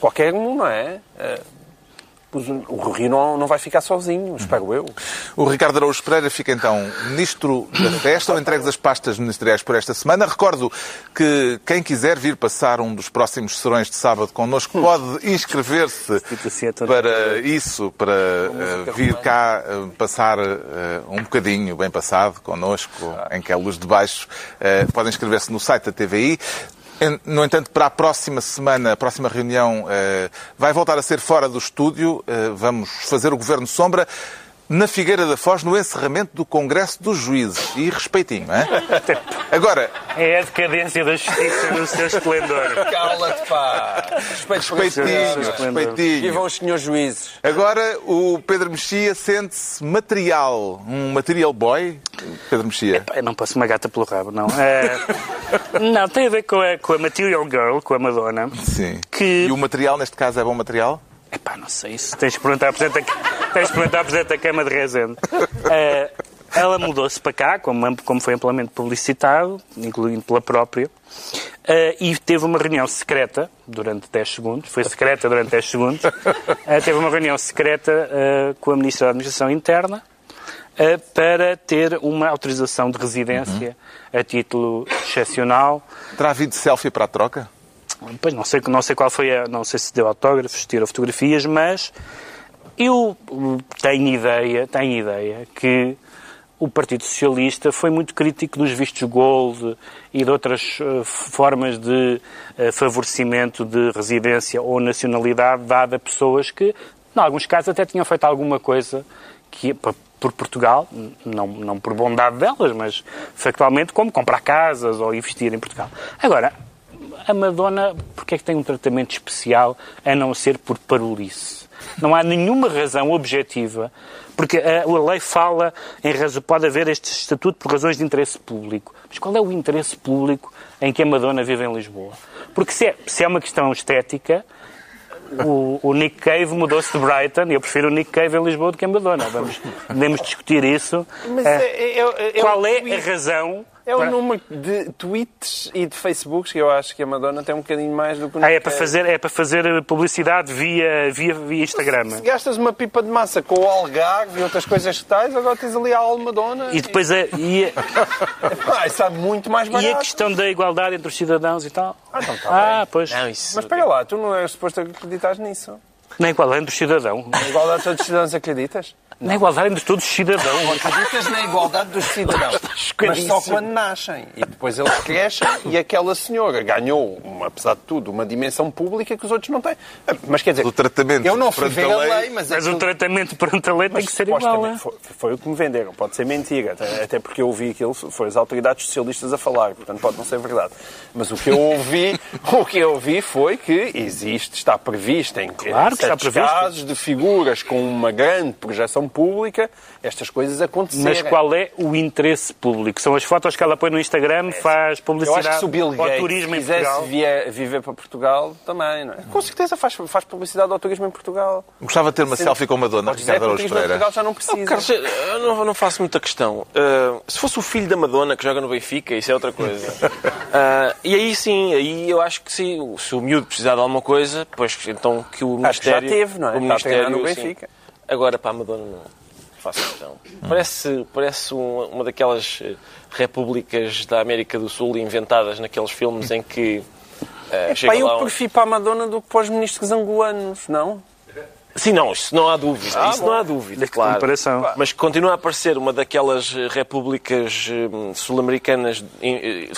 qualquer um, não é? Pois O Rio não, não vai ficar sozinho, espero eu. O Ricardo Araújo Pereira fica então ministro da festa ou entregues as pastas ministeriais por esta semana. Recordo que quem quiser vir passar um dos próximos serões de sábado connosco pode inscrever-se para isso, para eh, vir cá eh, passar eh, um bocadinho bem passado connosco, em que é a luz de baixo. Podem inscrever-se no site da TVI. No entanto, para a próxima semana, a próxima reunião eh, vai voltar a ser fora do estúdio. Eh, vamos fazer o Governo Sombra na Figueira da Foz, no encerramento do Congresso dos Juízes. E respeitinho, não é? Agora, É a decadência da justiça no seu esplendor. Cala-te, pá! Respeito respeitinho, esplendor. respeitinho. Vivam os senhores juízes. Agora o Pedro Mexia sente-se material, um material boy. Pedro Mexia. Eu não passo uma gata pelo rabo, não. É, não, tem a ver com a, com a Material Girl, com a Madonna. Sim. Que- E o material, neste caso, é bom material? Epá, não sei isso. Tens de perguntar à Presidente da, tens de perguntar à Presidente da Câmara de Rezende. Eh, ela mudou-se para cá, como, como foi amplamente publicitado, incluindo pela própria, eh, e teve uma reunião secreta durante 10 segundos. Foi secreta durante 10 segundos. Eh, teve uma reunião secreta eh, com a Ministra da Administração Interna para ter uma autorização de residência a título excepcional Terá havido selfie para a troca? Pois não sei, não sei qual foi a, não sei se deu autógrafos, tirou fotografias, mas eu hum, tenho ideia, tenho ideia que o Partido Socialista foi muito crítico dos vistos gold e de outras eh, formas de eh, favorecimento de residência ou nacionalidade dada a pessoas que, em alguns casos, até tinham feito alguma coisa que por Portugal, não, não por bondade delas, mas factualmente como comprar casas ou investir em Portugal. Agora, a Madonna, porque é que tem um tratamento especial a não ser por parolice? Não há nenhuma razão objetiva, porque a, a lei fala em razão, pode haver este estatuto por razões de interesse público. Mas qual é o interesse público em que a Madonna vive em Lisboa? Porque se é, se é uma questão estética, o, o Nick Cave mudou-se de Brighton e eu prefiro o Nick Cave em Lisboa do que a Madonna. Vamos, podemos discutir isso. Mas Eh, é- é- é- qual é é um a tweet. razão? É o número de tweets e de Facebooks que eu acho que a Madonna tem um bocadinho mais do que o Ah, é para fazer, é para fazer publicidade via, via, via Instagram. Se gastas uma pipa de massa com o Algarve e outras coisas que tais, agora tens ali a Alma Madonna. E depois a, e, a- Ah, isso é muito mais e barato. a questão da igualdade entre os cidadãos e tal. Ah, então tá Ah, pois. Não, isso... Mas espera lá, tu não és suposto acreditar nisso. Na igualdade entre os cidadãos. Na igualdade de todos os cidadãos acreditas? Na igualdade entre todos os cidadãos. Acreditas na igualdade dos cidadãos, mas só quando nascem. E depois eles crescem e aquela senhora ganhou, uma- apesar de tudo, uma dimensão pública que os outros não têm. Mas quer dizer, O tratamento eu não fui ver a lei, lei, mas, Mas o aquilo- tratamento perante a lei tem mas que ser igual. é? Foi, foi o que me venderam, pode ser mentira, até, até porque eu ouvi aquilo, foi as autoridades socialistas a falar, portanto pode não ser verdade. Mas o que eu ouvi, o que eu ouvi foi que existe, está previsto em Claro que está previsto. casos de figuras com uma grande projeção pública estas coisas acontecerem. Mas qual é o interesse público? São as fotos que ela põe no Instagram, faz Eu publicidade acho que se o Bill ao Gates turismo em quisesse Portugal. vie- viver para Portugal, também, não é? Com certeza faz, faz publicidade ao turismo em Portugal. Gostava de ter uma selfie com Madonna, Pode dizer Ricardo Araújo turismo em Pereira. Portugal já não precisa. Carlos, eu não, não faço muita questão. Uh, se fosse o filho da Madonna que joga no Benfica, isso é outra coisa. Uh, e aí sim, aí eu acho que sim, se o miúdo precisar de alguma coisa, pois então que o Acho que já Ministério. teve, não é? o treinar no Ministério, sim. Agora para a Madonna não faço questão. Parece, parece um- uma daquelas eh, repúblicas da América do Sul inventadas naqueles filmes em que. uh, chega Pá, eu um- prefiro para a Madonna do que para os ministros angolanos, não? Sim, não, isso não há dúvida. Ah, isso bom. não há dúvida, claro. comparação. Mas continua a aparecer uma daquelas eh, repúblicas eh, sul-americanas eh,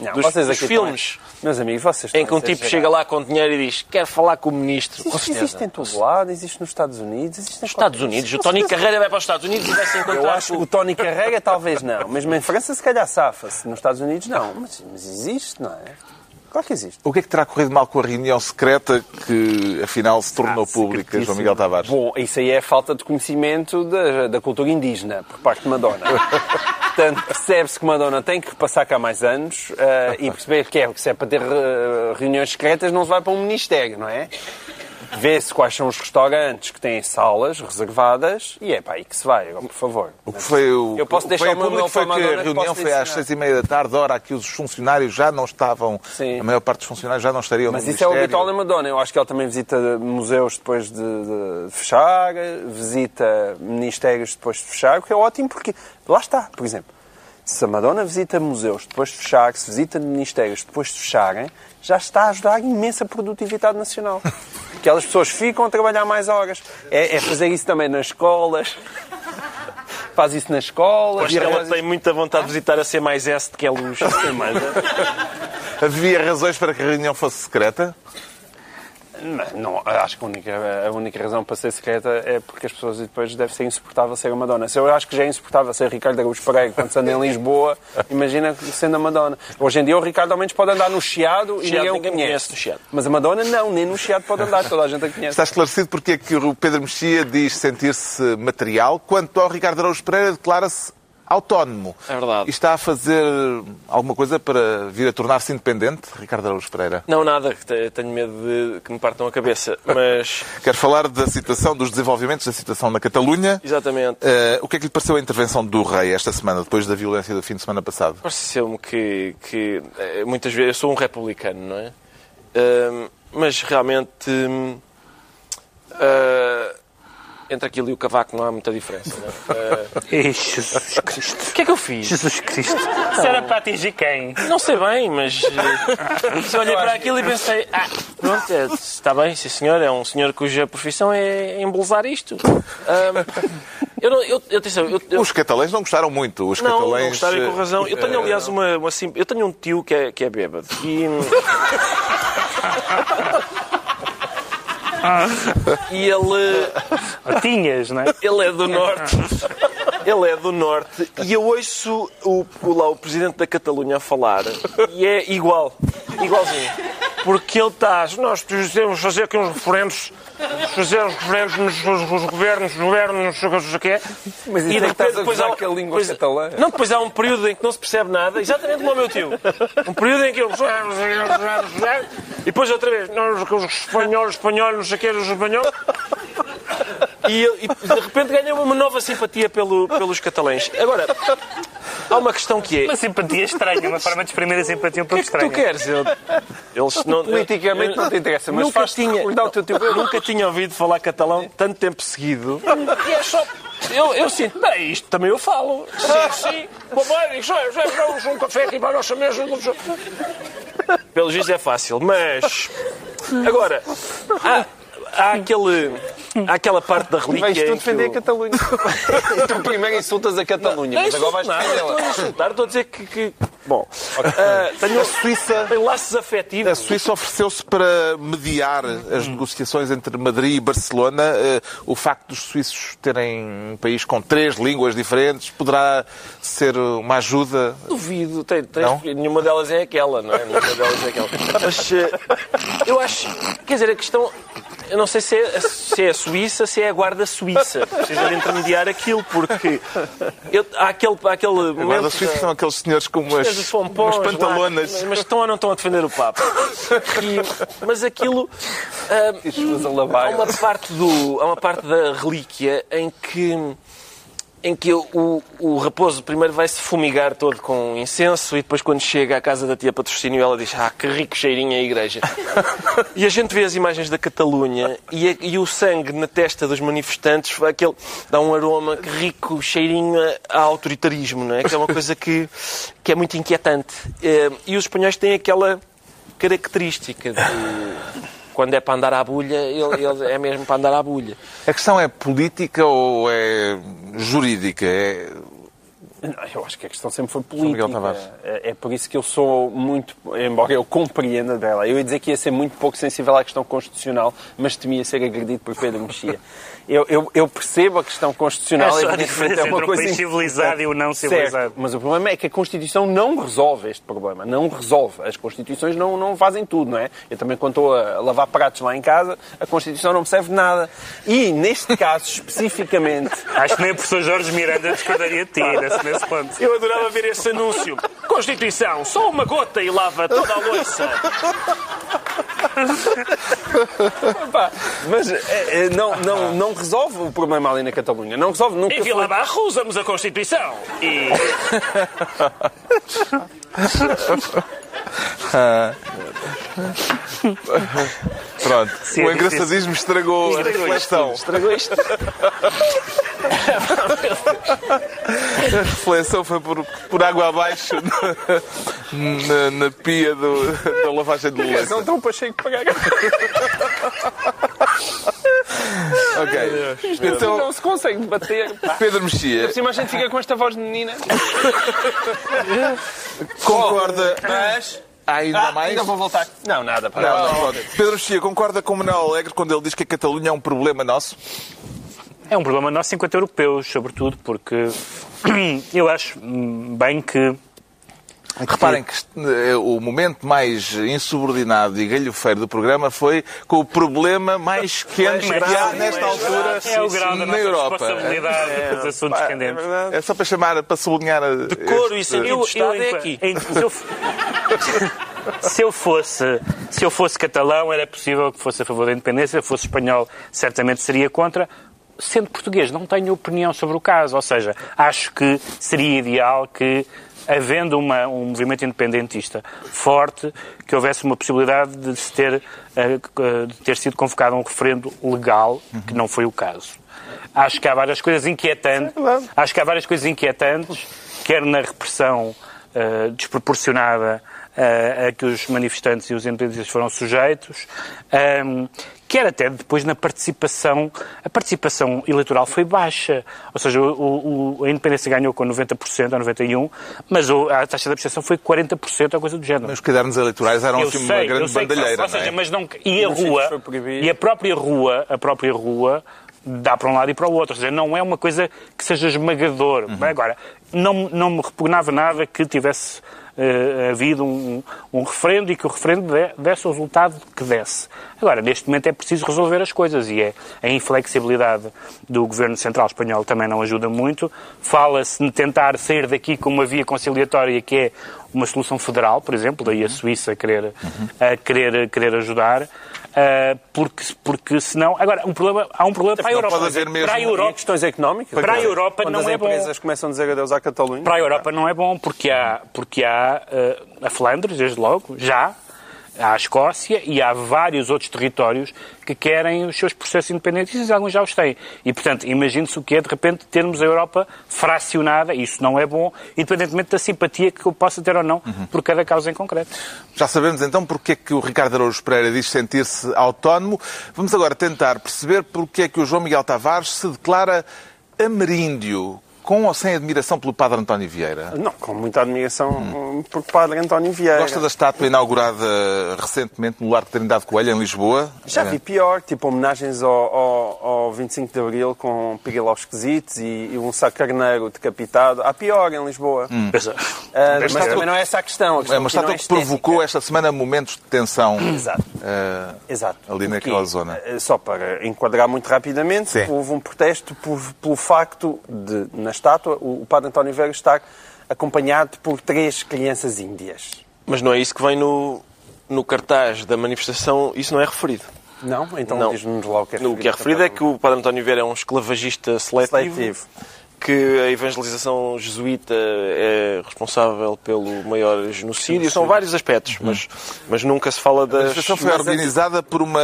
Não, dos, vocês dos aqui filmes estão- Meus amigos, vocês em que um tipo chega lá com dinheiro e diz quer falar com o ministro. Com Existe, certeza. existe em todo lado, existe nos Estados Unidos, existe Nos Estados qualquer- Unidos. O Com Tony. Carreira vai para os Estados Unidos e vai se encontrar Eu acho que com o Tony Carrega talvez não. Mesmo em França, se calhar safa-se. Nos Estados Unidos, não. Mas, mas existe, não é? Claro que existe. O que é que terá corrido mal com a reunião secreta que, afinal, se tornou pública, João Miguel Tavares? Bom, isso aí é falta de conhecimento da, da cultura indígena por parte de Madonna. Portanto, percebe-se que Madonna tem que passar cá mais anos eh, e perceber que é que se é para ter eh, reuniões secretas não se vai para um ministério, não é? Vê-se quais são os restaurantes que têm salas reservadas e é para aí que se vai, por favor. O que foi o, Eu posso o deixar o público foi que a reunião foi às seis e meia da tarde, hora que os funcionários já não estavam, Sim. a maior parte dos funcionários já não estariam Mas no isso é o Ministério. habitual da Madonna. Eu acho que ela também visita museus depois de, de fechar, visita ministérios depois de fechar, o que é ótimo porque lá está, por exemplo. Se a Madonna visita museus depois de fechar, se visita ministérios depois de fecharem, já está a ajudar a imensa produtividade nacional. Aquelas pessoas ficam a trabalhar mais horas. É, é fazer isso também nas escolas. Faz isso nas escolas. Que ela tem muita vontade de visitar a C mais S de que é luz. Havia razões para que a reunião fosse secreta? Não, acho que a única, a única razão para ser secreta é porque as pessoas depois deve ser insuportável ser a Madonna. Se eu acho que já é insuportável ser Ricardo Araújo Pereira quando anda em Lisboa, imagina sendo a Madonna. Hoje em dia o Ricardo ao menos pode andar no Chiado e Chiado, ninguém ninguém conhece. conhece Chiado. Mas a Madonna não, nem no Chiado pode andar, toda a gente a conhece. Está esclarecido porque é que o Pedro Mexia diz sentir-se material, quanto ao Ricardo Araújo Pereira declara-se autónomo. É verdade. E está a fazer alguma coisa para vir a tornar-se independente, Ricardo Araújo Pereira? Não, nada, tenho medo de que me partam a cabeça. Mas, Quero falar da situação, dos desenvolvimentos da situação na Catalunha. exatamente. Eh, o que é que lhe pareceu a intervenção do rei esta semana, depois da violência do fim de semana passado? Pareceu-me que, que eh, muitas vezes eu sou um republicano, não é? Ahm, mas realmente ah, entre aquilo e o cavaco não há muita diferença. Não é? Ei, Jesus Cristo. o que é que eu fiz? Jesus Cristo. Isso era para atingir quem? Não sei bem, mas eh, se olhei para aquilo e pensei, ah, pronto, é, está bem, sim senhor, é um senhor cuja profissão é embelezar isto. Ahm, eu não, eu, eu, atenção, eu, eu- Os catalães não gostaram muito. Os não, catalães. não gostaram e com eh, razão. Eu tenho, aliás, uma, uma sim- Eu tenho um tio que é, que é bêbado. E. e ele. Ou tinhas, não é? Ele é do norte. Ele é do norte e eu ouço o, o, lá, o presidente da Catalunha a falar e é igual. Igualzinho. Porque ele está. Nós temos de fazer aqui uns referendos. Fazer uns referendos nos, nos- nos governos, nos governos, não sei o que, é. Mas isso é que estás a gozar com a língua catalã. Não, depois há um período em que não se percebe nada, exatamente como o meu tio. Um período em que eu. E depois outra vez, não, os espanhóis, espanhóis, não sei o espanhóis. E, eu- e de repente ganhei uma nova simpatia pelo- pelos catalães. Agora, há uma questão que é. Uma simpatia estranha, uma forma de exprimir a simpatia um O pouco que é que tu estranha. queres? Eu- eles não, Politicamente não te interessa, mas nunca tinha, recordar o teu bêbado. Nunca tinha ouvido falar catalão tanto tempo seguido. E é só. Eu, eu sinto, bem, isto também eu falo. Sim, sim. Isso é, já vamos um café aqui para a nossa mesa. Pelo visto é fácil, mas. Agora, há, há aquele. Há aquela parte da relíquia. Vais tu defender o- a Catalunha. tu primeiro insultas a Catalunha, Não mas agora vais insulto nada, estou a insultar, estou a dizer que. que- bom, ah, tenho, A Suíça. tenho laços afetivos. A Suíça ofereceu-se para mediar as negociações entre Madrid e Barcelona. Eh, O facto dos suíços terem um país com três línguas diferentes poderá ser uma ajuda. Duvido, tem, tens- Não? nenhuma delas é aquela, não é? Nenhuma delas é aquela. Mas eh, eu acho, quer dizer, a questão. Eu não sei se é, se é a Suíça, se é a guarda suíça. Precisa de intermediar aquilo, porque eu, há aquele, há aquele A momento... guarda suíça são aqueles senhores com umas, pompons umas lá, pantalonas. mas, mas estão ou não estão a defender o Papa? E- mas aquilo... ah, há uma parte do há uma parte da relíquia em que em que o, o raposo primeiro vai se fumigar todo com incenso e depois quando chega à casa da tia patrocínio ela diz ah que rico cheirinho é a igreja. E a gente vê as imagens da Catalunha e, a- e o sangue na testa dos manifestantes aquele dá um aroma que rico cheirinho a, a autoritarismo não é? Que é uma coisa que que é muito inquietante. Eh, e os espanhóis têm aquela característica de quando é para andar à bulha, ele, ele é mesmo para andar à bulha. A questão é política ou é jurídica? É... Não, eu acho que a questão sempre foi política. É, é por isso que eu sou muito, embora eu compreenda dela, eu ia dizer que ia ser muito pouco sensível à questão constitucional, mas temia ser agredido por Pedro Mexia. Eu, eu, eu percebo a questão constitucional. É só a diferença entre um país civilizado e o não civilizado. Certo, mas o problema é que a Constituição não resolve este problema. Não resolve. As Constituições não, não fazem tudo, não é? Eu também, quando estou a lavar pratos lá em casa, a Constituição não me serve de nada. E, neste caso, especificamente, Acho que nem o professor Jorge Miranda discordaria de ti nesse, nesse ponto. Eu adorava ver esse anúncio. Constituição, só uma gota e lava toda a louça. Pá, mas é, é, não, não, não resolve o problema ali na Catalunha. Não resolve nunca. Em Vila Barra usamos a Constituição. E Pronto. Sim, o é engraçadismo estragou a Estragou reflexão. Estragou isto. A reflexão foi por, por água abaixo na, na pia do- da lavagem de louça. Não tão para cheio que pagar. Ok. Então, Não se consegue bater. Pá. Pedro Mexia, Por cima a gente fica com esta voz de menina. concorda Mas. Ainda Ah, mais? ainda vou voltar. Não, nada. Pá. Não, não. Pedro Mexia concorda com o Manuel Alegre quando ele diz que a Catalunha é um problema nosso? É um problema nosso enquanto europeus, sobretudo, porque eu acho bem que. Reparem que este- eh, o momento mais insubordinado e galhofeiro do programa foi com o problema mais quente que há nesta altura É o grau da na nossa Europa. responsabilidade dos assuntos Pá, candentes. É só para chamar, para sublinhar. E sentido de Estado é enqu- aqui. em- se, eu, se eu fosse se eu fosse catalão era possível que fosse a favor da independência, se fosse espanhol certamente seria contra. Sendo português, não tenho opinião sobre o caso. Ou seja, acho que seria ideal que, havendo uma- um movimento independentista forte, que houvesse uma possibilidade de se ter, eh, de ter sido convocado um referendo legal, que não foi o caso. Acho que há várias coisas inquietantes. Acho que há várias coisas inquietantes, quer na repressão eh, desproporcionada eh, a que os manifestantes e os independentistas foram sujeitos, ehm, quer até depois na participação. A participação eleitoral foi baixa, ou seja, o- o- a independência ganhou com 90% a 91%, mas o- a taxa de abstenção foi 40% ou coisa do género. Os cadernos eleitorais eram Eu assim sei, uma eu grande sei que- bandalheira, ou seja, não é? mas não, e a rua, e a própria rua, a própria rua dá para um lado e para o outro. Ou seja, não é uma coisa que seja esmagador. Uhum. Agora, não, não me repugnava nada que tivesse eh, havido um, um referendo e que o referendo de- desse o resultado que desse. Agora, neste momento é preciso resolver as coisas e é, a inflexibilidade do Governo Central Espanhol também não ajuda muito. Fala-se de tentar sair daqui com uma via conciliatória que é uma solução federal, por exemplo, daí a Suíça querer, a querer, querer ajudar. Ah, porque, porque senão. Agora, um problema, há um problema para a Europa. pode haver mesmo- Para a Europa, questões económicas? Para a Europa Quando não as é bom. empresas começam a dizer adeus à Catalunha. para a Europa não é bom, porque há, porque há eh, a Flandres, desde logo, já, a Escócia e há vários outros territórios que querem os seus processos independentistas e alguns já os têm. E, portanto, imagine-se o que é, de repente, termos a Europa fracionada, isso não é bom, independentemente da simpatia que eu possa ter ou não por cada causa em concreto. Já sabemos então porque é que o Ricardo Araújo Pereira diz sentir-se autónomo. Vamos agora tentar perceber porque é que o João Miguel Tavares se declara ameríndio. Com ou sem admiração pelo Padre António Vieira? Não, com muita admiração hum. por Padre António Vieira. Gosta da estátua inaugurada recentemente no Largo de Trindade Coelho, em Lisboa? Já vi pior, tipo homenagens ao, ao, ao 25 de Abril com pirilaus esquisitos e, e, um saco carneiro decapitado. Há pior em Lisboa. Hum. Uh, mas também não é essa a questão. A questão é uma estátua é que provocou esta semana momentos de tensão Exato. Uh, Exato. ali naquela zona. Só para enquadrar muito rapidamente, Sim. houve um protesto por, pelo facto de, na estátua, o, o Padre António Vieira estar acompanhado por três crianças índias. Mas não é isso que vem no, no cartaz da manifestação, isso não é referido. Não? Então Não. diz-nos lá o que é No que é referido é que o Padre António Vieira é um esclavagista seletivo, Seletivo. que a evangelização jesuíta é responsável pelo maior genocídio. São vários aspectos, mas, mas nunca se fala A das... manifestação foi é- organizada por uma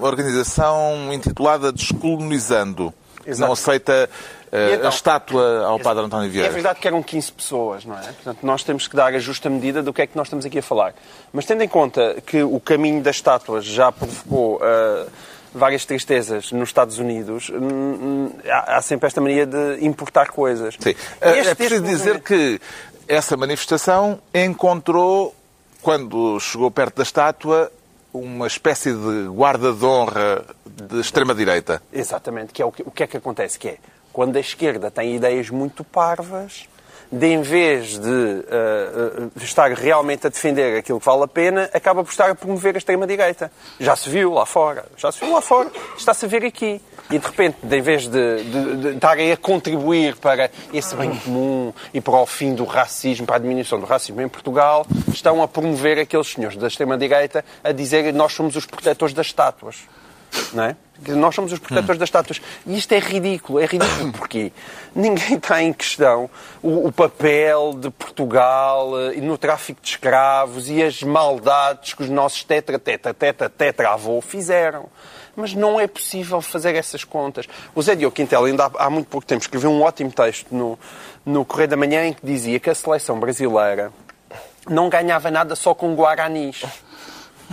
organização intitulada Descolonizando. Exato. Não aceita então? a estátua ao Padre António É Vieira. verdade que eram 15 pessoas, não é? Portanto, nós temos que dar a justa medida do que é que nós estamos aqui a falar. Mas tendo em conta que o caminho das estátuas já provocou ah, várias tristezas nos Estados Unidos, hum, hum, há, há sempre esta mania de importar coisas. Sim. Este- É este preciso dizer movimento- que essa manifestação encontrou, quando chegou perto da estátua, uma espécie de guarda de honra de extrema-direita. Exatamente, que é o que, o que é que acontece? Que é, quando a esquerda tem ideias muito parvas, de em vez de ah, ah, estar realmente a defender aquilo que vale a pena, acaba por estar a promover a extrema-direita. Já se viu lá fora, já se viu lá fora, está-se a ver aqui. E de repente, de, em vez de, de, de estarem a contribuir para esse bem comum e para o fim do racismo, para a diminuição do racismo em Portugal, estão a promover aqueles senhores da extrema-direita a dizer que nós somos os protetores das estátuas não é? Que Nós somos os protetores das estátuas. E isto é ridículo. É ridículo porque ninguém está em questão o, o papel de Portugal eh, no tráfico de escravos e as maldades que os nossos tetra, tetra, tetra, tetra avô fizeram. Mas não é possível fazer essas contas. O Zé Diogo Quintel, ainda há, há muito pouco tempo, escreveu um ótimo texto no, no Correio da Manhã em que dizia que a seleção brasileira não ganhava nada só com guaranis.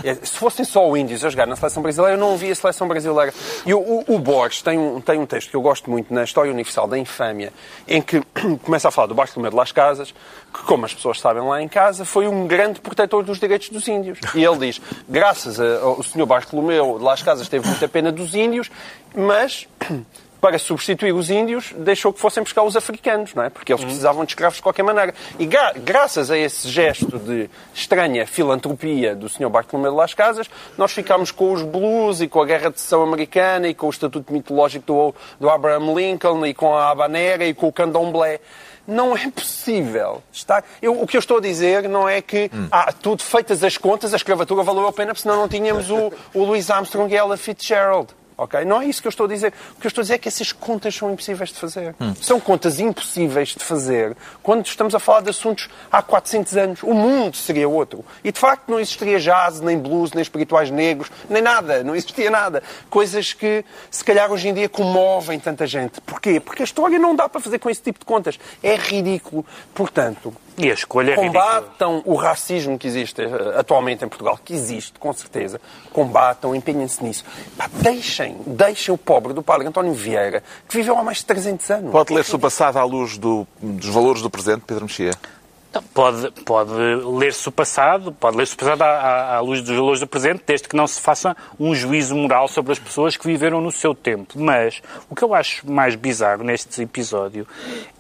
É, Se fossem só índios a jogar na seleção brasileira, eu não ouvia a seleção brasileira. E o, o, o Borges tem um, tem um texto que eu gosto muito na História Universal da Infâmia, em que começa a falar do Bartolomeu de Las Casas, que, como as pessoas sabem lá em casa, foi um grande protetor dos direitos dos índios. E ele diz, graças ao senhor Bartolomeu de Las Casas teve muita pena dos índios, mas para substituir os índios, deixou que fossem buscar os africanos, não é? Porque eles precisavam de escravos de qualquer maneira. E gra- graças a esse gesto de estranha filantropia do Sr. Bartolomeu de Las Casas, nós ficámos com os blues e com a Guerra de Seção Americana e com o Estatuto Mitológico do, do Abraham Lincoln e com a Habanera e com o Candomblé. Não é possível estar. Eu, o que eu estou a dizer não é que, ah, tudo feitas as contas, a escravatura valeu a pena, porque senão não tínhamos o, o Louis Armstrong e Ella Fitzgerald. Ok? Não é isso que eu estou a dizer. O que eu estou a dizer é que essas contas são impossíveis de fazer. São contas impossíveis de fazer quando estamos a falar de assuntos há 400 anos. O mundo seria outro. E de facto não existiria jazz, nem blues, nem espirituais negros, nem nada. Não existia nada. Coisas que se calhar hoje em dia comovem tanta gente. Porquê? Porque a história não dá para fazer com esse tipo de contas. É ridículo. Portanto, E a escolha é combatam o racismo que existe eh, atualmente em Portugal, que existe, com certeza. Combatam, empenhem-se nisso. Pá, deixem, deixem o pobre do padre António Vieira, que viveu há mais de 300 anos. Pode ler-se o passado à luz do- dos valores do presente, Pedro Mexia? Então, Pode, pode ler-se o passado, pode ler-se o passado à, à- luz dos valores do presente, desde que não se faça um juízo moral sobre as pessoas que viveram no seu tempo. Mas o que eu acho mais bizarro neste episódio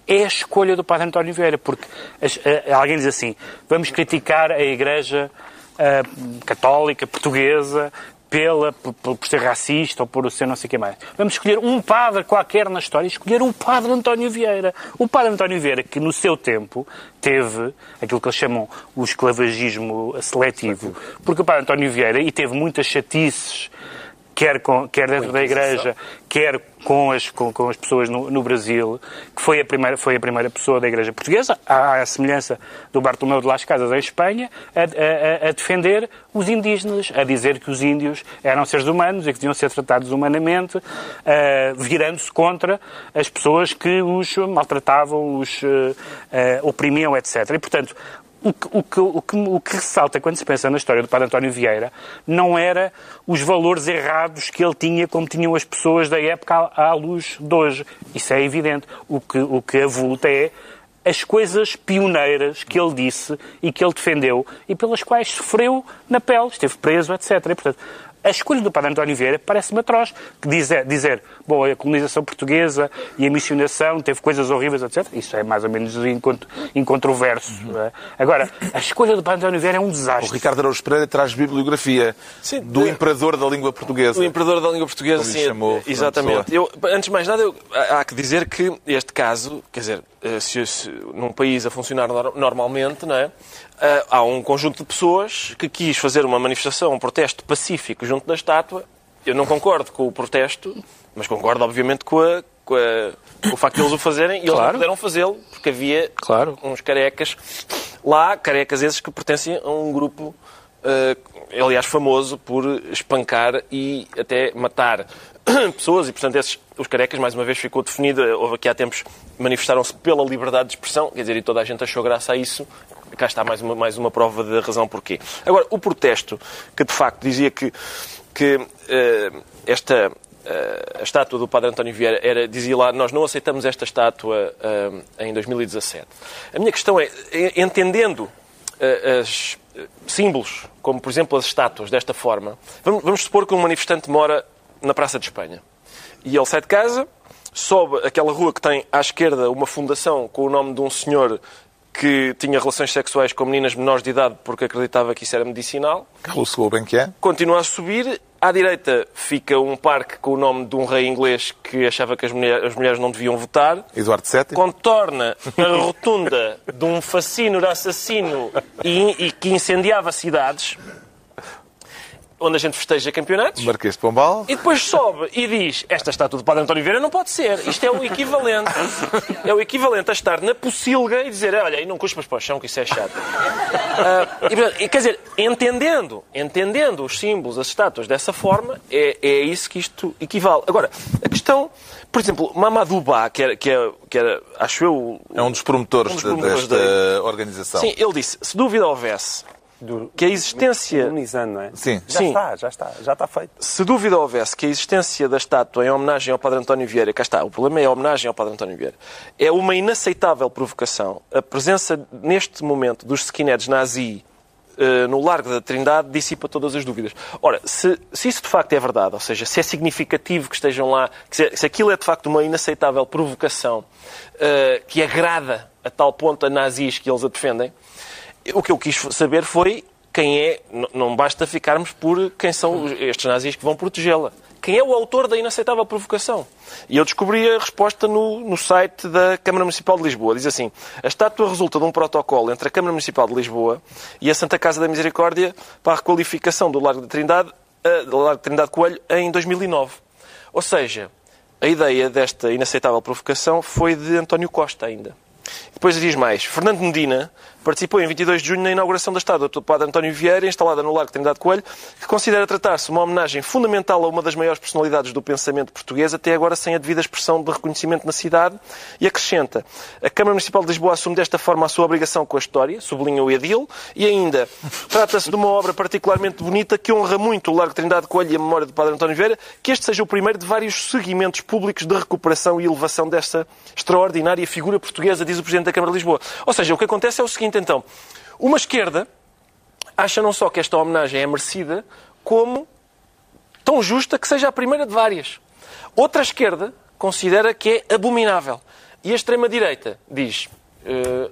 é a escolha do Padre António Vieira, porque as- eh, alguém diz assim, vamos criticar a Igreja ah, católica portuguesa pela, por, por ser racista ou por ser não sei o que mais. Vamos escolher um padre qualquer na história e escolher o padre António Vieira. O padre António Vieira, que no seu tempo teve aquilo que eles chamam o esclavagismo seletivo, porque o padre António Vieira, e teve muitas chatices, quer, com, quer dentro da igreja, quer com as, com, com as pessoas no, no Brasil, que foi a, primeira, foi a primeira pessoa da igreja portuguesa, à, à semelhança do Bartolomeu de Las Casas em Espanha, a, a- a- defender os indígenas, a dizer que os índios eram seres humanos e que deviam ser tratados humanamente, ah, virando-se contra as pessoas que os maltratavam, os ah, ah, oprimiam, etc. E, portanto, o que, o, que, o, que, o que ressalta quando se pensa na história do Padre António Vieira não era os valores errados que ele tinha, como tinham as pessoas da época à, luz de hoje. Isso é evidente. O que, o que avulta é as coisas pioneiras que ele disse e que ele defendeu e pelas quais sofreu na pele, esteve preso, etc. E, portanto, a escolha do padre António Vieira parece-me atroz. Que dizer, dizer, bom, a colonização portuguesa e a missionação teve coisas horríveis, etc. Isso é mais ou menos incont incontroverso. é? Agora, a escolha do padre António Vieira é um O desastre. Ricardo Araújo Pereira traz bibliografia Sim, do é- imperador da língua portuguesa. O imperador da língua portuguesa, sim, chamou exatamente. Eu, antes de mais nada, eu- há que dizer que este caso, quer dizer, eh, se, se num país a funcionar nor- normalmente, não é? Eh, há um conjunto de pessoas que quis fazer uma manifestação, um protesto pacífico junto da estátua. Eu não concordo com o protesto, mas concordo, obviamente, com, a- com a- com o facto de eles o fazerem e eles não Claro. puderam fazê-lo porque havia Claro. uns carecas lá, carecas esses que pertencem a um grupo, eh, aliás, famoso por espancar e até matar pessoas. E, portanto, esses, os carecas, mais uma vez, ficou definido. Houve aqui há tempos, manifestaram-se pela liberdade de expressão, quer dizer, e toda a gente achou graça a isso. Cá está mais uma, mais uma prova da razão porquê. Agora, o protesto, que de facto dizia que, que eh, esta eh, a estátua do Padre António Vieira era, dizia lá, nós não aceitamos esta estátua eh, em 2017. A minha questão é, entendendo as símbolos, como por exemplo as estátuas, desta forma, vamos, vamos supor que um manifestante mora na Praça de Espanha e ele sai de casa, sobe aquela rua que tem à esquerda uma fundação com o nome de um senhor que tinha relações sexuais com meninas menores de idade porque acreditava que isso era medicinal Carlos Gulbenkian. continua a subir. À direita fica um parque com o nome de um rei inglês que achava que as mulher- as mulheres, não deviam votar. Eduardo VII. Contorna a rotunda de um fascínio assassino e, e que incendiava cidades, onde a gente festeja campeonatos. Marquês de Pombal. E depois sobe e diz: Esta estátua do Padre António Vieira não pode ser. Isto é o equivalente. É o equivalente a estar na pocilga e dizer: Olha, e não cuspas para o chão, que isso é chato. Ah, e, portanto, quer dizer, entendendo, entendendo os símbolos, as estátuas dessa forma, é, é isso que isto equivale. Agora, a questão, por exemplo, Mamadou Ba, que era, que era, que era acho eu, o- É um dos promotores, Um dos promotores desta organização. Sim, ele disse: se dúvida houvesse que a existência. Imunizando, não é? Sim. Já Sim. está, já está, já está feito. Se dúvida houvesse que a existência da estátua em homenagem ao Padre António Vieira, cá está, o problema é a homenagem ao Padre António Vieira, é uma inaceitável provocação. A presença, neste momento, dos skinheads nazi eh, no Largo da Trindade dissipa todas as dúvidas. Ora, se, se isso de facto é verdade, ou seja, se é significativo que estejam lá, que se, se aquilo é de facto uma inaceitável provocação eh, que agrada a tal ponto a nazis que eles a defendem, o que eu quis saber foi quem é, não basta ficarmos por quem são estes nazis que vão protegê-la. Quem é o autor da inaceitável provocação? E eu descobri a resposta no, no site da Câmara Municipal de Lisboa. Diz assim: a estátua resulta de um protocolo entre a Câmara Municipal de Lisboa e a Santa Casa da Misericórdia para a requalificação do Largo da Trindade, eh, do Largo de Trindade Coelho em 2009. Ou seja, a ideia desta inaceitável provocação foi de António Costa ainda. Depois diz mais. Fernando Medina participou em 22 de junho na inauguração da estátua do Padre António Vieira, instalada no Largo de Trindade Coelho, que considera tratar-se uma homenagem fundamental a uma das maiores personalidades do pensamento português, até agora sem a devida expressão de reconhecimento na cidade, e acrescenta. A Câmara Municipal de Lisboa assume desta forma a sua obrigação com a história, sublinha o Edil, e ainda trata-se de uma obra particularmente bonita que honra muito o Largo de Trindade Coelho e a memória do Padre António Vieira, que este seja o primeiro de vários seguimentos públicos de recuperação e elevação dessa extraordinária figura portuguesa, diz o Presidente da Câmara de Lisboa. Ou seja, o que acontece é o seguinte, então. Uma esquerda acha não só que esta homenagem é merecida, como tão justa que seja a primeira de várias. Outra esquerda considera que é abominável. E a extrema-direita diz "Eh,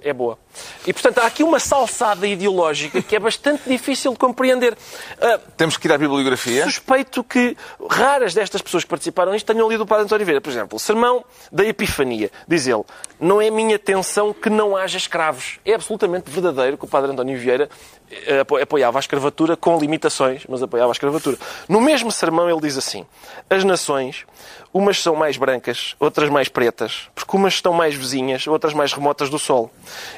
é boa. E, portanto, há aqui uma salsada ideológica que é bastante difícil de compreender. Ah, Temos que ir à bibliografia. Suspeito que raras destas pessoas que participaram nisto tenham lido o Padre António Vieira. Por exemplo, o Sermão da Epifania. Diz ele, não é minha atenção que não haja escravos. É absolutamente verdadeiro que o Padre António Vieira eh, apo- apoiava a escravatura com limitações, mas apoiava a escravatura. No mesmo sermão ele diz assim, as nações, umas são mais brancas, outras mais pretas, porque umas estão mais vizinhas, outras mais remotas do sol.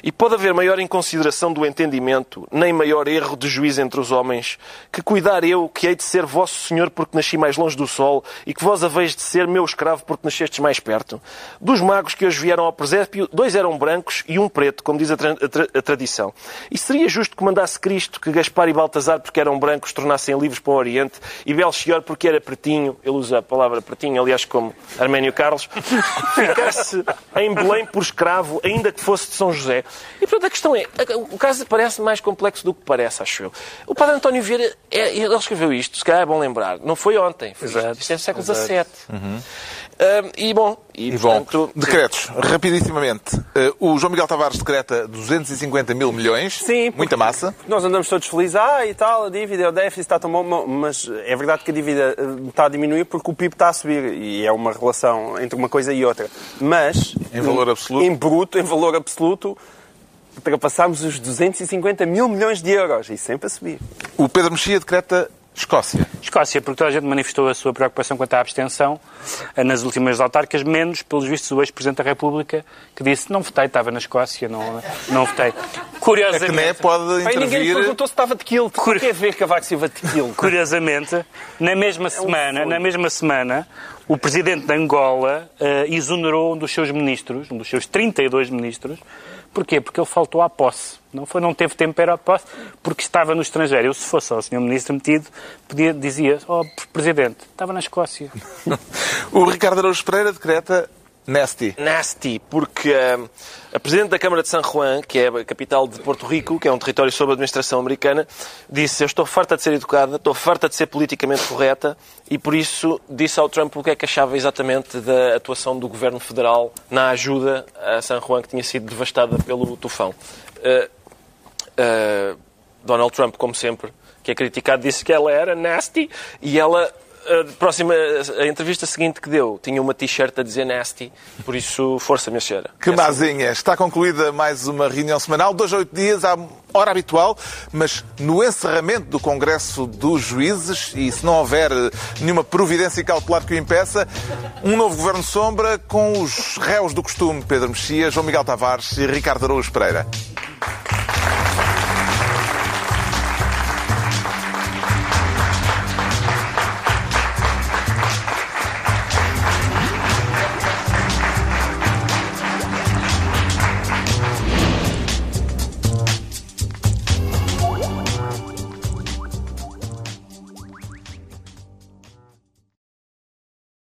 E pode haver maior inconsideração do entendimento, nem maior erro de juízo entre os homens, que cuidar eu, que hei de ser vosso senhor porque nasci mais longe do sol, e que vós haveis de ser meu escravo porque nascestes mais perto. Dos magos que hoje vieram ao presépio, dois eram brancos e um preto, como diz a, tra a, tra a tradição. E seria justo que mandasse Cristo que Gaspar e Baltazar, porque eram brancos, tornassem livres para o Oriente, e Belchior, porque era pretinho, ele usa a palavra pretinho, aliás, como Arménio Carlos, ficasse em Belém por escravo, ainda que fosse de São José. E, portanto, a questão é, o caso parece mais complexo do que parece, acho eu. O padre António Vieira, é, ele escreveu isto, se calhar é bom lembrar, não foi ontem, foi Exato. isto é do século XVII. Ah, e, bom, e, E bom, portanto, decretos, rapidissimamente. Eh, O João Miguel Tavares decreta 250 mil milhões, Sim, muita massa. Nós andamos todos felizes, ah, e tal, a dívida, o déficit está tão bom, mas é verdade que a dívida eh, está a diminuir porque o PIB está a subir e é uma relação entre uma coisa e outra. Mas, Em valor absoluto? Em bruto, em valor absoluto, ultrapassámos os 250 mil milhões de euros e sempre a subir. O Pedro Mexia decreta Escócia. Escócia, porque toda a gente manifestou a sua preocupação quanto à abstenção eh, nas últimas autárquicas, menos, pelos vistos, o ex-presidente da República, que disse não votei, estava na Escócia, não, não votei. A Curiosamente, CNE pode Bem, ninguém lhe intervir. perguntou se estava de quilo. Cur- O que é ver Cavaco Silva de quilo? curiosamente, na mesma semana, sonho. na mesma semana, o presidente de Angola eh, exonerou um dos seus ministros, um dos seus 32 ministros. Porquê? Porque ele faltou à posse. Não, foi, não teve tempo para à posse, porque estava no estrangeiro. Eu, se fosse ao senhor ministro metido, podia, dizia, oh, presidente, estava na Escócia. O Ricardo Araújo Pereira decreta Nasty. nasty, porque ah, a Presidente da Câmara de San Juan, que é a capital de Porto Rico, que é um território sob administração americana, disse: Eu estou farta de ser educada, estou farta de ser politicamente correta, e por isso disse ao Trump o que é que achava exatamente da atuação do governo federal na ajuda a San Juan, que tinha sido devastada pelo tufão. Ah, ah, Donald Trump, como sempre, que é criticado, disse que ela era nasty e ela. A próxima a entrevista seguinte que deu tinha uma t-shirt a dizer nasty, por isso, força, minha senhora. Que Essa- mazinha. Está concluída mais uma reunião semanal, dois a oito dias, à hora habitual, mas no encerramento do Congresso dos Juízes, e se não houver eh, nenhuma providência cautelar que o impeça, um novo Governo Sombra com os réus do costume, Pedro Mexia, João Miguel Tavares e Ricardo Araújo Pereira.